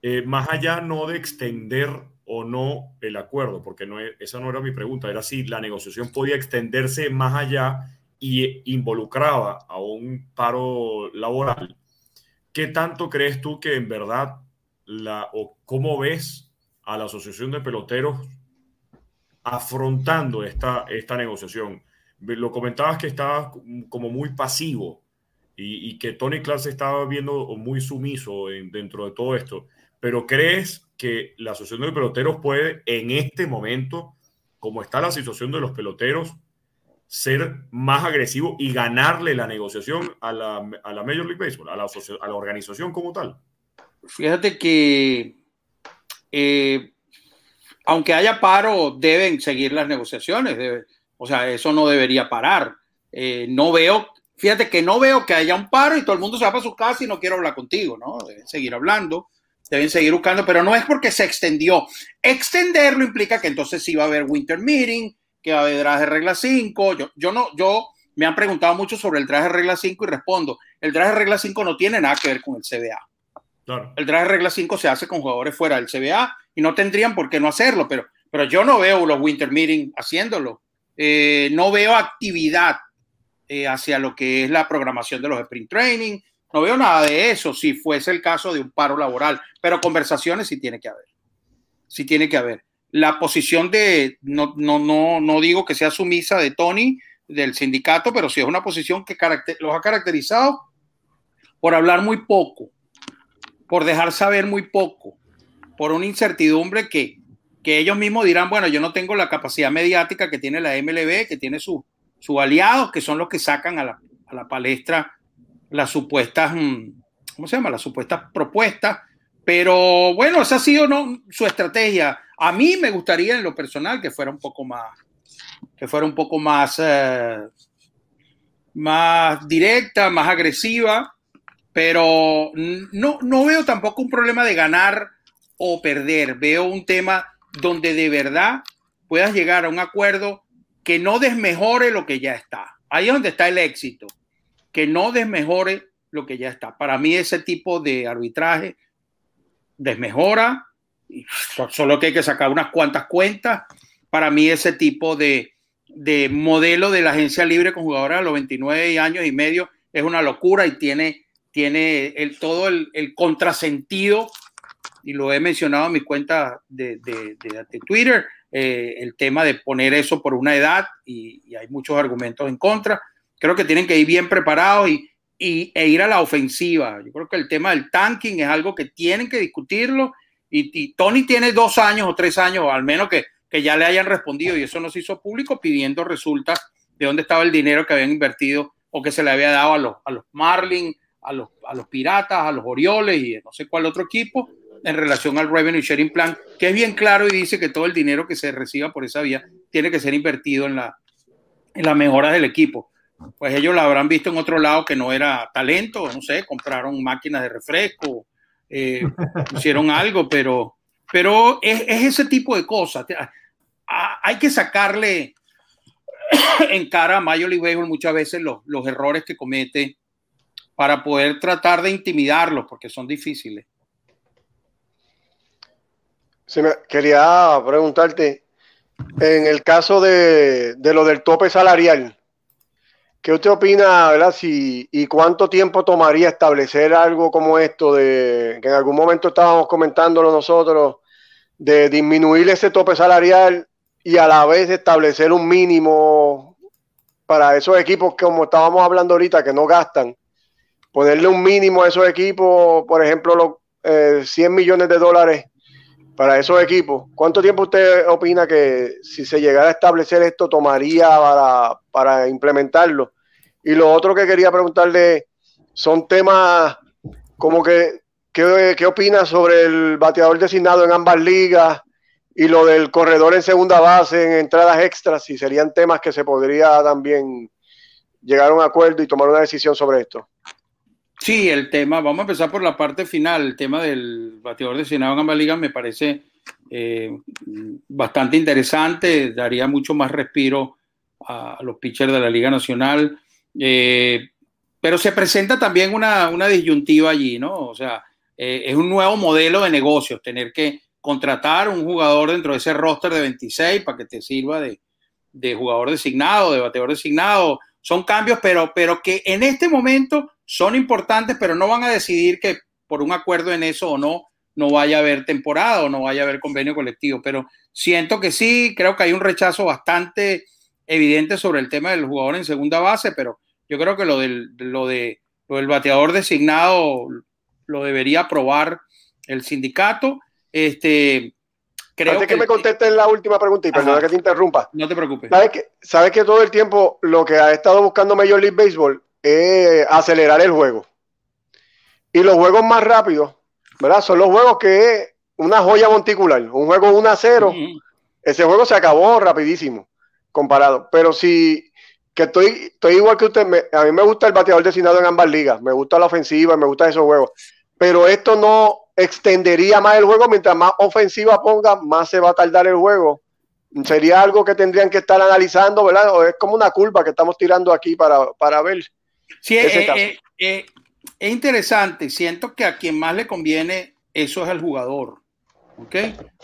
eh, más allá no de extender o no el acuerdo, porque no, esa no era mi pregunta, era si la negociación podía extenderse más allá y involucraba a un paro laboral. ¿Qué tanto crees tú que en verdad la, o cómo ves a la Asociación de Peloteros afrontando esta, esta negociación. Lo comentabas que estaba como muy pasivo y, que Tony Clark estaba viendo muy sumiso dentro de todo esto. Pero ¿crees que la Asociación de Peloteros puede en este momento, como está la situación de los peloteros, ser más agresivo y ganarle la negociación a la, a la Major League Baseball, a la, a la organización como tal? Fíjate que eh, aunque haya paro, deben seguir las negociaciones. o sea, eso no debería parar. Eh, no veo, fíjate que no veo que haya un paro y todo el mundo se va para su casa y no quiero hablar contigo, ¿no? Deben seguir hablando, deben seguir buscando, pero no es porque se extendió. Extenderlo implica que entonces sí va a haber winter meeting, que va a haber traje regla 5. Yo, yo no, yo me han preguntado mucho sobre el traje de regla 5 y respondo, el traje regla 5 no tiene nada que ver con el CBA. El traje de regla 5 se hace con jugadores fuera del CBA y no tendrían por qué no hacerlo, pero, pero yo no veo los Winter Meeting haciéndolo. Eh, no veo actividad eh, hacia lo que es la programación de los sprint training. No veo nada de eso si fuese el caso de un paro laboral, pero conversaciones sí tiene que haber. Sí tiene que haber. La posición de, no, no, no, no digo que sea sumisa de Tony, del sindicato, pero sí es una posición que los ha caracterizado por hablar muy poco, por dejar saber muy poco, por una incertidumbre que, que ellos mismos dirán, bueno, yo no tengo la capacidad mediática que tiene la MLB, que tiene sus su aliados, que son los que sacan a la, a la palestra las supuestas, mm, ¿cómo se llama? Las supuestas propuestas. Pero bueno, esa ha sido ¿no? su estrategia. A mí me gustaría en lo personal que fuera un poco más, que fuera un poco más, eh, más directa, más agresiva pero no, no veo tampoco un problema de ganar o perder. Veo un tema donde de verdad puedas llegar a un acuerdo que no desmejore lo que ya está. Ahí es donde está el éxito, que no desmejore lo que ya está. Para mí ese tipo de arbitraje desmejora, solo que hay que sacar unas cuantas cuentas. Para mí ese tipo de, de modelo de la agencia libre con jugadores a los 29 años y medio es una locura y tiene tiene el, todo el, contrasentido, y lo he mencionado en mi cuenta de, Twitter, eh, el tema de poner eso por una edad, y, hay muchos argumentos en contra. Creo que tienen que ir bien preparados y, e ir a la ofensiva. Yo creo que el tema del tanking es algo que tienen que discutirlo, y, Tony tiene dos años o tres años, al menos que, que ya le hayan respondido, y eso no se hizo público, pidiendo resultas de dónde estaba el dinero que habían invertido o que se le había dado a los, a los Marlins a los, a los Piratas, a los Orioles y no sé cuál otro equipo en relación al Revenue Sharing Plan, que es bien claro y dice que todo el dinero que se reciba por esa vía tiene que ser invertido en, la, en las mejoras del equipo. Pues ellos la habrán visto en otro lado que no era talento, no sé, compraron máquinas de refresco, eh, hicieron algo, pero, pero es, es, ese tipo de cosas. Hay que sacarle en cara a Major League muchas veces los, los errores que comete para poder tratar de intimidarlos, porque son difíciles. quería preguntarte, en el caso de, lo del tope salarial, ¿qué usted opina, verdad? ¿Y cuánto tiempo tomaría establecer algo como esto de que en algún momento estábamos comentándolo nosotros, de disminuir ese tope salarial y a la vez establecer un mínimo para esos equipos que como estábamos hablando ahorita, que no gastan, ponerle un mínimo a esos equipos, por ejemplo, los 100 eh, millones de dólares para esos equipos. ¿Cuánto tiempo usted opina que si se llegara a establecer esto tomaría para, para implementarlo? Y lo otro que quería preguntarle son temas como que, ¿qué, qué opina sobre el bateador designado en ambas ligas y lo del corredor en segunda base, en entradas extras? Si serían temas que se podría también llegar a un acuerdo y tomar una decisión sobre esto. Sí, el tema, vamos a empezar por la parte final, el tema del bateador designado en ambas ligas me parece eh, bastante interesante, daría mucho más respiro a, los pitchers de la Liga Nacional, eh, pero se presenta también una, disyuntiva allí, ¿no? O sea, eh, es un nuevo modelo de negocios, tener que contratar un jugador dentro de ese roster de 26 para que te sirva de, de jugador designado, de bateador designado, son cambios, pero, pero que en este momento son importantes, pero no van a decidir que por un acuerdo en eso o no, no vaya a haber temporada o no vaya a haber convenio colectivo. Pero siento que sí, creo que hay un rechazo bastante evidente sobre el tema del jugador en segunda base, pero yo creo que lo del, lo de, lo del bateador designado lo debería aprobar el sindicato. Este, creo Antes que, me contestes la última pregunta y perdona que te interrumpa. No te preocupes. ¿Sabes que, ¿Sabes que todo el tiempo lo que ha estado buscando Major League Baseball es acelerar el juego. Y los juegos más rápidos, ¿verdad? Son los juegos que es una joya monticular. Un juego 1 a 0, ese juego se acabó rapidísimo comparado. Pero si, que estoy, estoy igual que usted, a mí me gusta el bateador designado en ambas ligas, me gusta la ofensiva, me gustan esos juegos. Pero esto no extendería más el juego, mientras más ofensiva ponga, más se va a tardar el juego sería algo que tendrían que estar analizando, ¿verdad? O es como una curva que estamos tirando aquí para, para ver. Sí, eh, eh, eh, es interesante. Siento que a quien más le conviene eso es al jugador, ¿ok?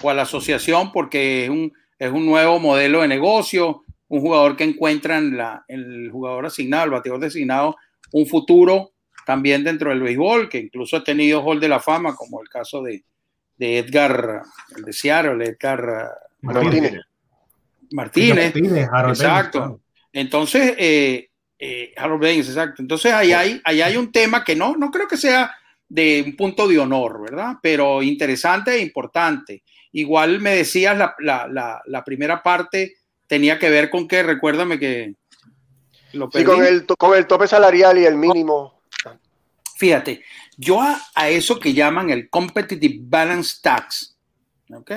O a la asociación, porque es un, es un nuevo modelo de negocio, un jugador que encuentra en, la, el jugador asignado, el bateador designado, un futuro también dentro del béisbol, que incluso ha tenido Hall de la Fama, como el caso de, de Edgar, el de Seattle, Edgar Martínez. Martínez. exacto. Entonces, eh, eh, Harold Baines, exacto. Entonces ahí hay, ahí hay un tema que no, no creo que sea de un punto de honor, ¿verdad? Pero interesante e importante. Igual me decías la, la, la, primera parte tenía que ver con que, recuérdame que... Lo sí, con el, con el tope salarial y el mínimo. Fíjate, yo a, a, eso que llaman el Competitive Balance Tax, ¿ok?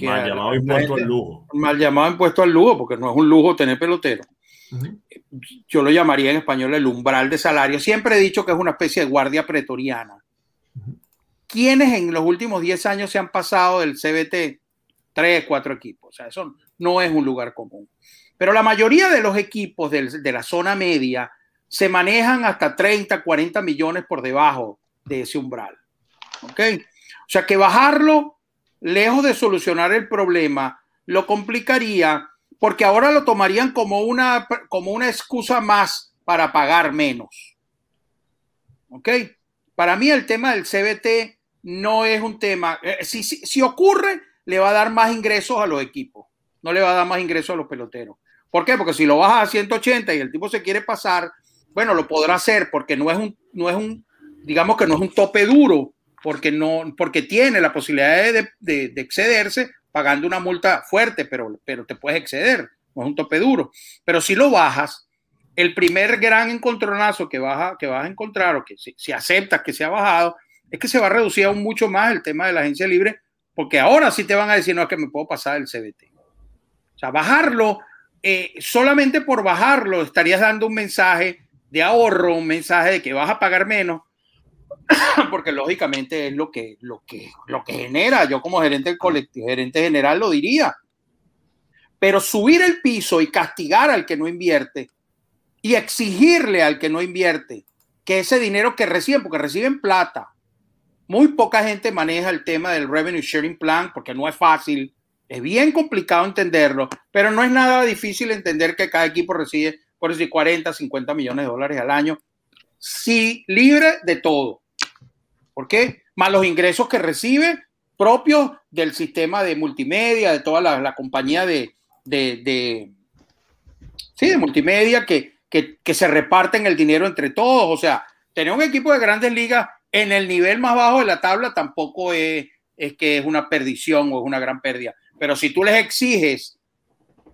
mal llamado impuesto al lujo. Mal llamado impuesto al lujo, porque no es un lujo tener pelotero yo lo llamaría en español el umbral de salario. Siempre he dicho que es una especie de guardia pretoriana. ¿Quiénes en los últimos 10 años se han pasado del CBT? Tres, cuatro equipos. O sea, eso no es un lugar común. Pero la mayoría de los equipos de la zona media se manejan hasta 30, 40 millones por debajo de ese umbral. ¿Ok? O sea que bajarlo, lejos de solucionar el problema, lo complicaría porque ahora lo tomarían como una, como una excusa más para pagar menos. ¿Ok? Para mí el tema del CBT no es un tema, eh, si, si, ocurre, le va a dar más ingresos a los equipos, no le va a dar más ingresos a los peloteros. ¿Por qué? Porque si lo baja a 180 y el tipo se quiere pasar, bueno, lo podrá hacer porque no es un, no es un digamos que no es un tope duro, porque, no, porque tiene la posibilidad de, de, de excederse, pagando una multa fuerte, pero, pero te puedes exceder, no es un tope duro. Pero si lo bajas, el primer gran encontronazo que vas a, que vas a encontrar, o que si, aceptas que se ha bajado, es que se va a reducir aún mucho más el tema de la agencia libre, porque ahora sí te van a decir, no, es que me puedo pasar el CBT. O sea, bajarlo, eh, solamente por bajarlo, estarías dando un mensaje de ahorro, un mensaje de que vas a pagar menos, porque lógicamente es lo que, lo, que, lo que genera. Yo como gerente del colectivo, gerente general lo diría. Pero subir el piso y castigar al que no invierte y exigirle al que no invierte que ese dinero que reciben, porque reciben plata, muy poca gente maneja el tema del revenue sharing plan porque no es fácil, es bien complicado entenderlo, pero no es nada difícil entender que cada equipo recibe por decir 40, 50 millones de dólares al año, sí, libre de todo. ¿Por qué? Más los ingresos que recibe propios del sistema de multimedia, de toda la, compañía de, de, sí, de multimedia que, que, que se reparten el dinero entre todos. O sea, tener un equipo de grandes ligas en el nivel más bajo de la tabla tampoco es, es que es una perdición o es una gran pérdida. Pero si tú les exiges,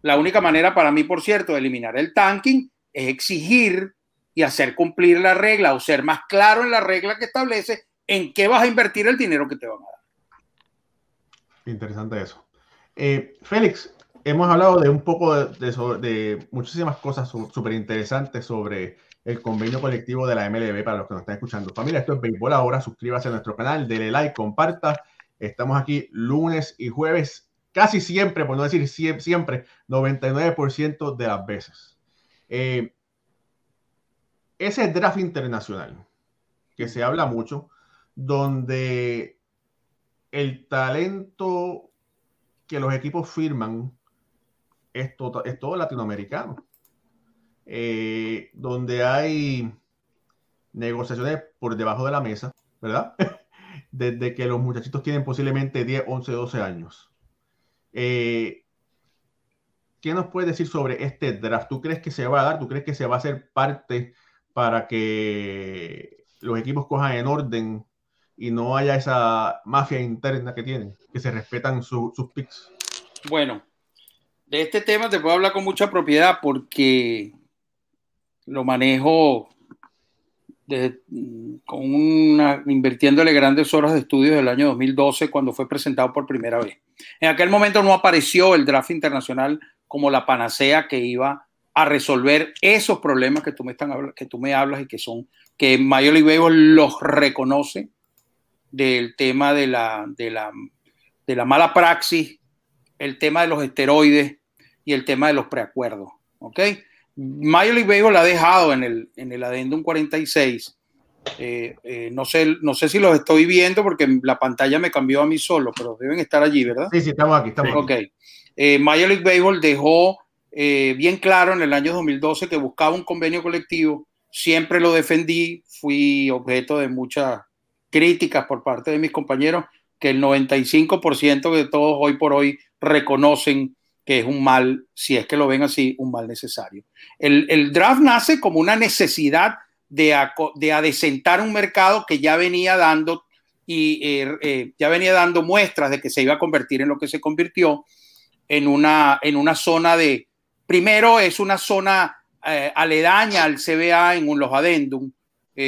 la única manera para mí, por cierto, de eliminar el tanking es exigir y hacer cumplir la regla o ser más claro en la regla que establece en qué vas a invertir el dinero que te van a dar. Interesante eso. Eh, Félix, hemos hablado de un poco de, muchísimas cosas súper interesantes sobre el convenio colectivo de la MLB para los que nos están escuchando. Familia, esto es Béisbol Ahora. Suscríbase a nuestro canal, dele like, comparta. Estamos aquí lunes y jueves, casi siempre, por no decir siempre, 99% de las veces. Eh, ese draft internacional, que se habla mucho, donde el talento que los equipos firman es, es todo latinoamericano. Eh, donde hay negociaciones por debajo de la mesa, ¿verdad? Desde que los muchachitos tienen posiblemente 10, 11, 12 años. Eh, ¿Qué nos puedes decir sobre este draft? ¿Tú crees que se va a dar? ¿Tú crees que se va a hacer parte para que los equipos cojan en orden y no haya esa mafia interna que tienen, que se respetan sus picks? Bueno, de este tema te puedo hablar con mucha propiedad porque lo manejo con una, invirtiéndole grandes horas de estudio del año 2012 cuando fue presentado por primera vez. En aquel momento no apareció el draft internacional como la panacea que iba a resolver esos problemas que tú me, están, que tú me hablas y que son que Major League los reconoce del tema de la, de la, de la mala praxis, el tema de los esteroides y el tema de los preacuerdos. ¿ok? Major League Baseball ha dejado en el, en el adendum 46. Eh, eh, no, sé, no sé si los estoy viendo porque la pantalla me cambió a mí solo, pero deben estar allí, ¿verdad? Sí, sí, estamos aquí. Estamos ok. Eh, Major League Baseball dejó bien claro en el año 2012 que buscaba un convenio colectivo. Siempre lo defendí, fui objeto de muchas críticas por parte de mis compañeros, que el 95% de todos hoy por hoy reconocen que es un mal, si es que lo ven así, un mal necesario. El, draft nace como una necesidad de, de adecentar un mercado que ya venía dando y eh, eh, ya venía dando muestras de que se iba a convertir en lo que se convirtió en una, en una zona de, primero es una zona eh, aledaña al CBA en los adendum.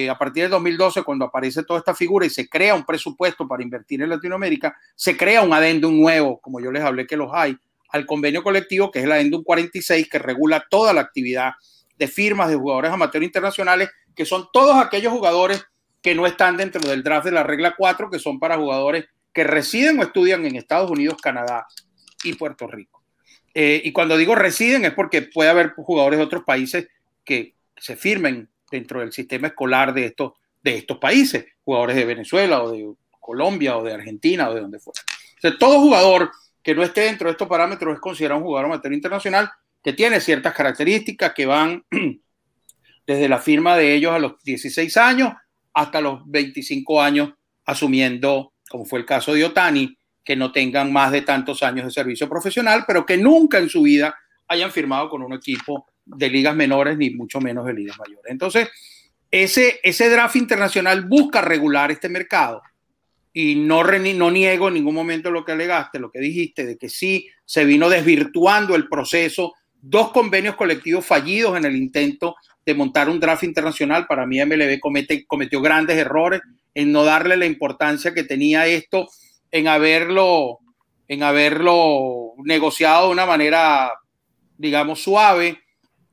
A partir de 2012, cuando aparece toda esta figura y se crea un presupuesto para invertir en Latinoamérica, se crea un adendum nuevo, como yo les hablé que los hay, al convenio colectivo, que es la ENDUM 46, que regula toda la actividad de firmas de jugadores amateur internacionales, que son todos aquellos jugadores que no están dentro del draft de la regla 4, que son para jugadores que residen o estudian en Estados Unidos, Canadá y Puerto Rico. Eh, y cuando digo residen es porque puede haber jugadores de otros países que se firmen dentro del sistema escolar de estos, de estos países, jugadores de Venezuela o de Colombia o de Argentina o de donde fuera. O todo jugador que no esté dentro de estos parámetros es considerado un jugador amateur internacional que tiene ciertas características que van desde la firma de ellos a los 16 años hasta los 25 años, asumiendo, como fue el caso de Otani, que no tengan más de tantos años de servicio profesional, pero que nunca en su vida hayan firmado con un equipo de ligas menores, ni mucho menos de ligas mayores. Entonces, ese, ese draft internacional busca regular este mercado y no, no niego en ningún momento lo que alegaste, lo que dijiste, de que sí se vino desvirtuando el proceso, dos convenios colectivos fallidos en el intento de montar un draft internacional. Para mí MLB comete, cometió grandes errores en no darle la importancia que tenía esto, en haberlo, en haberlo negociado de una manera, digamos, suave,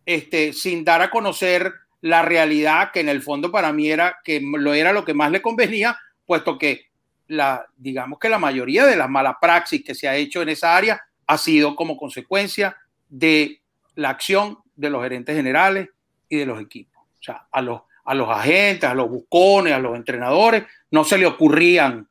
este, sin dar a conocer la realidad que en el fondo para mí era que lo era lo que más le convenía, puesto que la, digamos que la mayoría de las malas praxis que se ha hecho en esa área ha sido como consecuencia de la acción de los gerentes generales y de los equipos. O sea, a los, a los agentes, a los buscones, a los entrenadores, no se le ocurrían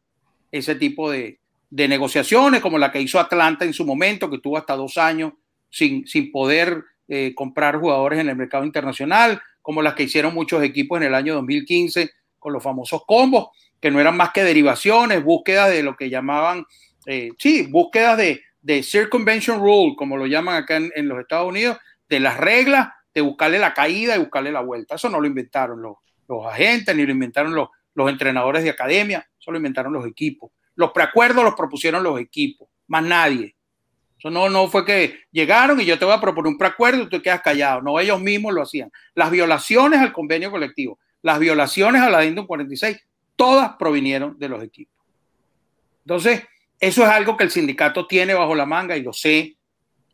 ese tipo de, negociaciones como la que hizo Atlanta en su momento, que tuvo hasta dos años sin, sin poder eh, comprar jugadores en el mercado internacional, como las que hicieron muchos equipos en el año 2015 con los famosos combos, que no eran más que derivaciones, búsquedas de lo que llamaban, eh, sí, búsquedas de, de circumvention rule, como lo llaman acá en, los Estados Unidos, de las reglas, de buscarle la caída y buscarle la vuelta. Eso no lo inventaron los, los agentes, ni lo inventaron los, los entrenadores de academia, eso lo inventaron los equipos. Los preacuerdos los propusieron los equipos, más nadie. Eso no, no fue que llegaron y yo te voy a proponer un preacuerdo y tú quedas callado. No, ellos mismos lo hacían. Las violaciones al convenio colectivo, las violaciones a la Adendum 46, todas provinieron de los equipos. Entonces, eso es algo que el sindicato tiene bajo la manga y lo sé.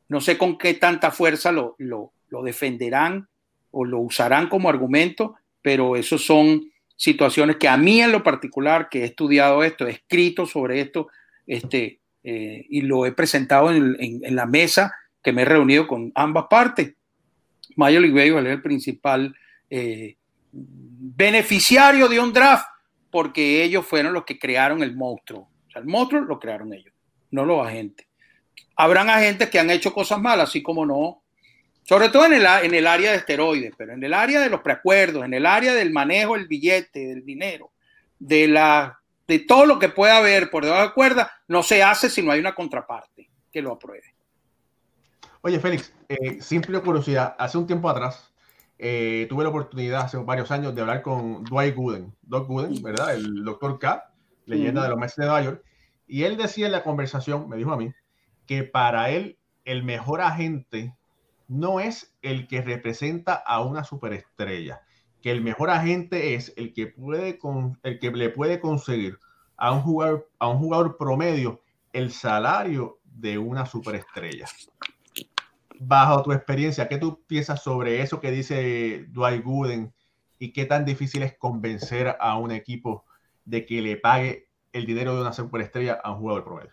No sé con qué tanta fuerza lo, lo, defenderán o lo usarán como argumento, pero esos son situaciones que a mí en lo particular, que he estudiado esto, he escrito sobre esto, este, eh, y lo he presentado en, la mesa que me he reunido con ambas partes. Mayo League es el principal eh, beneficiario de un draft porque ellos fueron los que crearon el monstruo el monstruo lo crearon ellos, no los agentes. Habrán agentes que han hecho cosas malas, así como no. Sobre todo en el, en el área de esteroides, pero en el área de los preacuerdos, en el área del manejo del billete, del dinero, de, la, de todo lo que pueda haber por debajo de cuerda, no se hace si no hay una contraparte que lo apruebe. Oye, Félix, eh, simple curiosidad, hace un tiempo atrás eh, tuve la oportunidad, hace varios años, de hablar con Dwight Gooden, Doc Gooden, ¿verdad? El doctor K, leyenda de los Mets de Nueva York, y él decía en la conversación, me dijo a mí, que para él el mejor agente no es el que representa a una superestrella, que el mejor agente es el que puede con, el que le puede conseguir a un jugador a un jugador promedio el salario de una superestrella. Bajo tu experiencia, ¿qué tú piensas sobre eso que dice Dwight Gooden y qué tan difícil es convencer a un equipo de que le pague el dinero de una superestrella a un jugador promedio.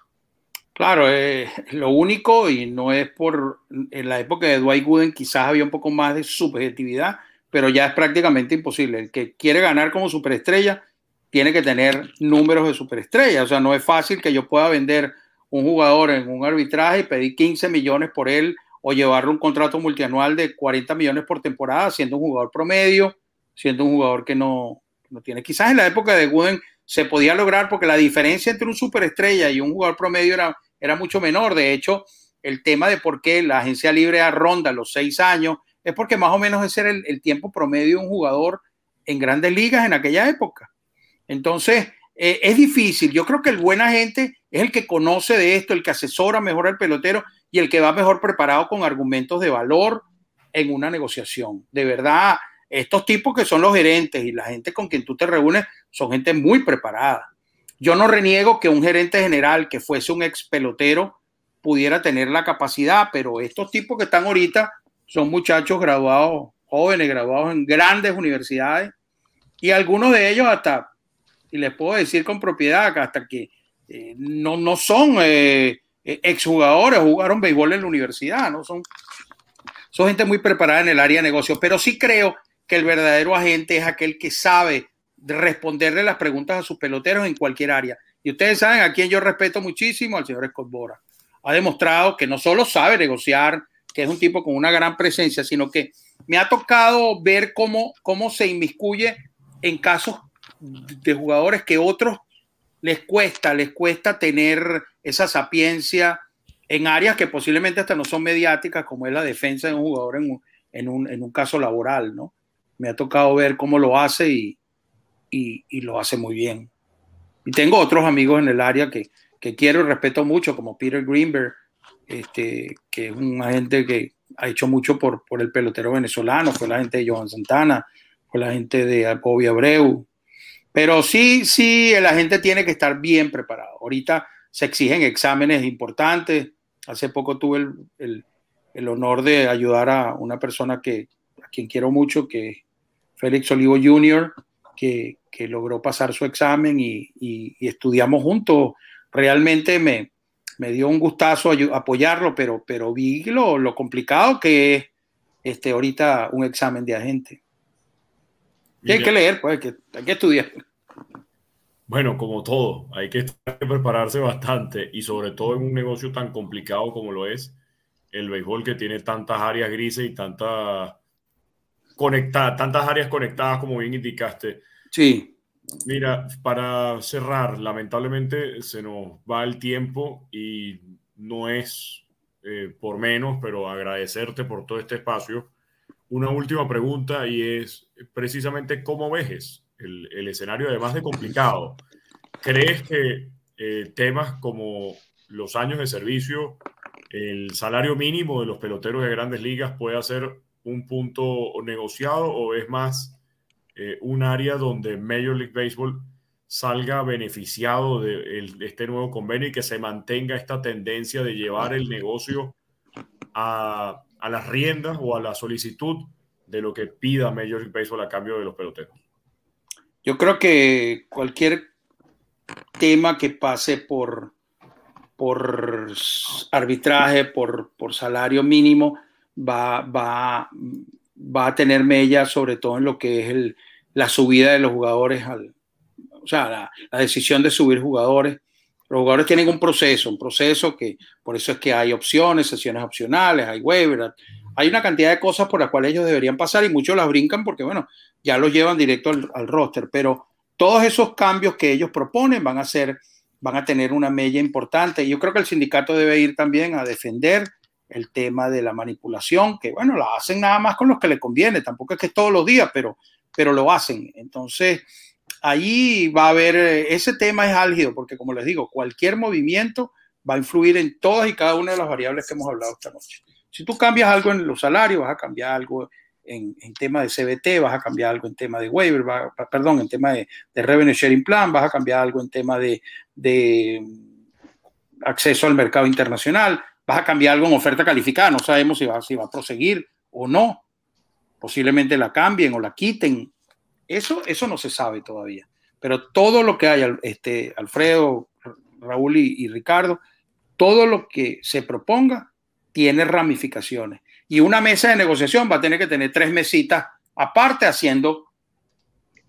Claro, eh, lo único, y no es por, en la época de Dwight Gooden quizás había un poco más de subjetividad, pero ya es prácticamente imposible. El que quiere ganar como superestrella tiene que tener números de superestrella. O sea, no es fácil que yo pueda vender un jugador en un arbitraje y pedir 15 millones por él o llevarle un contrato multianual de 40 millones por temporada, siendo un jugador promedio, siendo un jugador que no, no tiene. Quizás en la época de Gooden se podía lograr porque la diferencia entre un superestrella y un jugador promedio era, era mucho menor. De hecho, el tema de por qué la agencia libre ronda los seis años es porque más o menos ese era el, tiempo promedio de un jugador en grandes ligas en aquella época. Entonces, eh, es difícil. Yo creo que el buen agente es el que conoce de esto, el que asesora mejor al pelotero y el que va mejor preparado con argumentos de valor en una negociación. De verdad, estos tipos que son los gerentes y la gente con quien tú te reúnes son gente muy preparada. Yo no reniego que un gerente general que fuese un ex pelotero pudiera tener la capacidad, pero estos tipos que están ahorita son muchachos graduados, jóvenes graduados en grandes universidades y algunos de ellos hasta, y les puedo decir con propiedad, hasta que eh, no, no son eh, exjugadores, jugaron béisbol en la universidad, ¿no? Son, son gente muy preparada en el área de negocios, pero sí creo que el verdadero agente es aquel que sabe responderle las preguntas a sus peloteros en cualquier área. Y ustedes saben a quien yo respeto muchísimo, al señor Scott Bora. Ha demostrado que no solo sabe negociar, que es un tipo con una gran presencia, sino que me ha tocado ver cómo, cómo se inmiscuye en casos de jugadores que otros les cuesta, les cuesta tener esa sapiencia en áreas que posiblemente hasta no son mediáticas, como es la defensa de un jugador en en un, en un caso laboral, ¿no? me ha tocado ver cómo lo hace y, y, lo hace muy bien. Y tengo otros amigos en el área que, que quiero y respeto mucho, como Peter Greenberg, este, que es un agente que ha hecho mucho por, por el pelotero venezolano, fue la gente de Johan Santana, fue la gente de Bobby Abreu. Pero sí, sí, el agente tiene que estar bien preparado. Ahorita se exigen exámenes importantes. Hace poco tuve el, el, el honor de ayudar a una persona que, a quien quiero mucho, que Félix Olivo Jr., que, logró pasar su examen y, estudiamos juntos. Realmente me, me dio un gustazo apoyarlo, pero, pero vi lo, complicado que es este, ahorita un examen de agente. hay que leer, pues, hay que, hay que estudiar. Bueno, como todo, hay que prepararse bastante y sobre todo en un negocio tan complicado como lo es el béisbol que tiene tantas áreas grises y tantas conectadas, tantas áreas conectadas como bien indicaste. Sí. Mira, para cerrar, lamentablemente se nos va el tiempo y no es eh, por menos, pero agradecerte por todo este espacio. Una última pregunta y es precisamente cómo ves el, el escenario, además de complicado. ¿Crees que eh, temas como los años de servicio, el salario mínimo de los peloteros de grandes ligas puede ser un punto negociado o es más eh, un área donde Major League Baseball salga beneficiado de, este nuevo convenio y que se mantenga esta tendencia de llevar el negocio a, las riendas o a la solicitud de lo que pida Major League Baseball a cambio de los peloteros. Yo creo que cualquier tema que pase por, por arbitraje, por, por salario mínimo, va, va, va a tener mella sobre todo en lo que es el, la subida de los jugadores, al, o sea, la, decisión de subir jugadores. Los jugadores tienen un proceso, un proceso que por eso es que hay opciones, sesiones opcionales, hay waivers, hay una cantidad de cosas por las cuales ellos deberían pasar y muchos las brincan porque, bueno, ya los llevan directo al, al roster, pero todos esos cambios que ellos proponen van a ser, van a tener una mella importante. Y yo creo que el sindicato debe ir también a defender el tema de la manipulación, que bueno, la hacen nada más con los que le conviene, tampoco es que es todos los días, pero, pero lo hacen. Entonces, ahí va a haber, ese tema es álgido, porque como les digo, cualquier movimiento va a influir en todas y cada una de las variables que hemos hablado esta noche. Si tú cambias algo en los salarios, vas a cambiar algo en, tema de CBT, vas a cambiar algo en tema de waiver, perdón, en tema de, revenue sharing plan, vas a cambiar algo en tema de, de, acceso al mercado internacional, vas a cambiar algo en oferta calificada, no sabemos si va a proseguir o no, posiblemente la cambien o la quiten, eso, eso no se sabe todavía, pero todo lo que haya, este, Alfredo, Raúl y, y Ricardo, todo lo que se proponga tiene ramificaciones y una mesa de negociación va a tener que tener tres mesitas aparte haciendo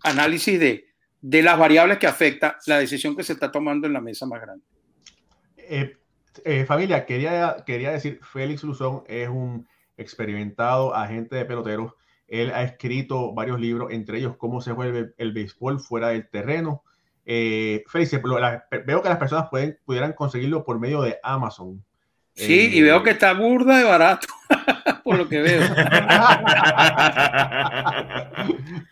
análisis de, de las variables que afecta la decisión que se está tomando en la mesa más grande. Eh, eh, familia, quería, quería decir, Félix Luzón es un experimentado agente de peloteros. Él ha escrito varios libros, entre ellos Cómo se vuelve el béisbol fuera del terreno. Eh, la, veo que las personas pueden, pudieran conseguirlo por medio de Amazon. Sí, y veo que está burda de barato. por lo que veo.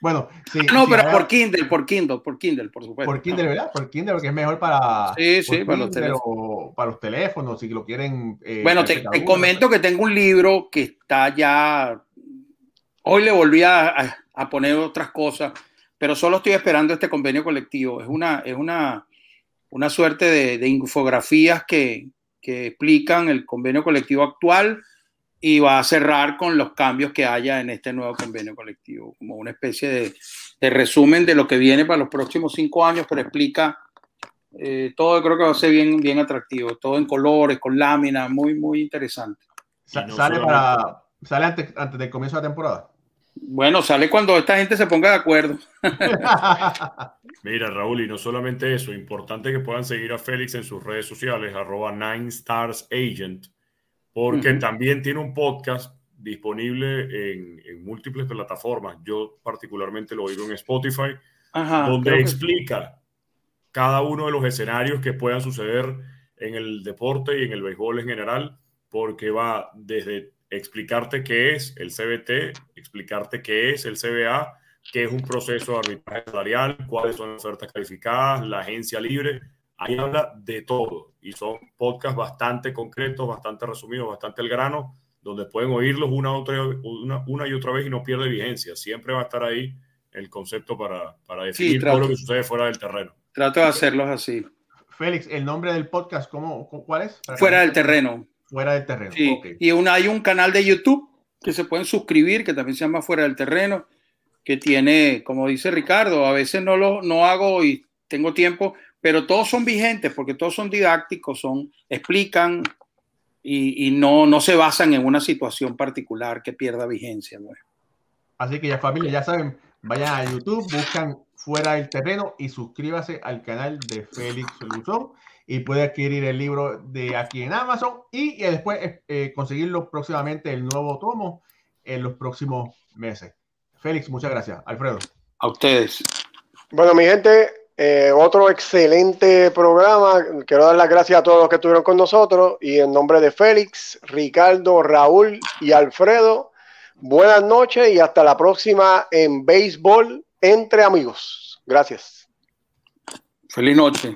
bueno, sí. No, sí, pero ahora... por Kindle, por Kindle, por Kindle, por supuesto. Por Kindle, ¿verdad? Por Kindle, porque es mejor para, sí, sí, para, los teléfonos. para los teléfonos, si lo quieren. Eh, bueno, te, te comento que tengo un libro que está ya. Hoy le volví a, a, poner otras cosas, pero solo estoy esperando este convenio colectivo. Es una, es una, una suerte de, de infografías que, que explican el convenio colectivo actual y va a cerrar con los cambios que haya en este nuevo convenio colectivo, como una especie de, de resumen de lo que viene para los próximos cinco años, pero explica eh, todo, creo que va a ser bien, bien atractivo, todo en colores, con láminas, muy, muy interesante. No ¿Sale, para, ¿Sale antes, antes del comienzo de la temporada? Bueno, sale cuando esta gente se ponga de acuerdo. Mira, Raúl, y no solamente eso, importante que puedan seguir a Félix en sus redes sociales, arroba Nine Stars Agent porque uh -huh. también tiene un podcast disponible en, en, múltiples plataformas. Yo particularmente lo oigo en Spotify, Ajá, donde explica que... cada uno de los escenarios que puedan suceder en el deporte y en el béisbol en general, porque va desde explicarte qué es el CBT, explicarte qué es el CBA, qué es un proceso de arbitraje salarial, cuáles son las ofertas calificadas, la agencia libre, ahí habla de todo y son podcasts bastante concretos, bastante resumidos, bastante al grano, donde pueden oírlos una, otra, una, una y otra vez y no pierde vigencia. Siempre va a estar ahí el concepto para, para definir sí, todo lo que sucede fuera del terreno. Trato de hacerlos así. Félix, el nombre del podcast, ¿cómo, ¿cuál es? Fuera del terreno. Fuera del terreno. Sí. Okay. Y una, hay un canal de YouTube que se pueden suscribir, que también se llama Fuera del Terreno, que tiene, como dice Ricardo, a veces no lo no hago y tengo tiempo, pero todos son vigentes porque todos son didácticos, son, explican y, y no, no, se basan en una situación particular que pierda vigencia. ¿no? Así que ya familia, ya saben, vayan a YouTube, buscan fuera del terreno y suscríbase al canal de Félix Luzón. Y puede adquirir el libro de aquí en Amazon y, después eh, conseguirlo próximamente el nuevo tomo en los próximos meses. Félix, muchas gracias. Alfredo. A ustedes. Bueno, mi gente, eh, otro excelente programa. Quiero dar las gracias a todos los que estuvieron con nosotros y en nombre de Félix, Ricardo, Raúl y Alfredo, buenas noches y hasta la próxima en Béisbol entre amigos. Gracias. Feliz noche.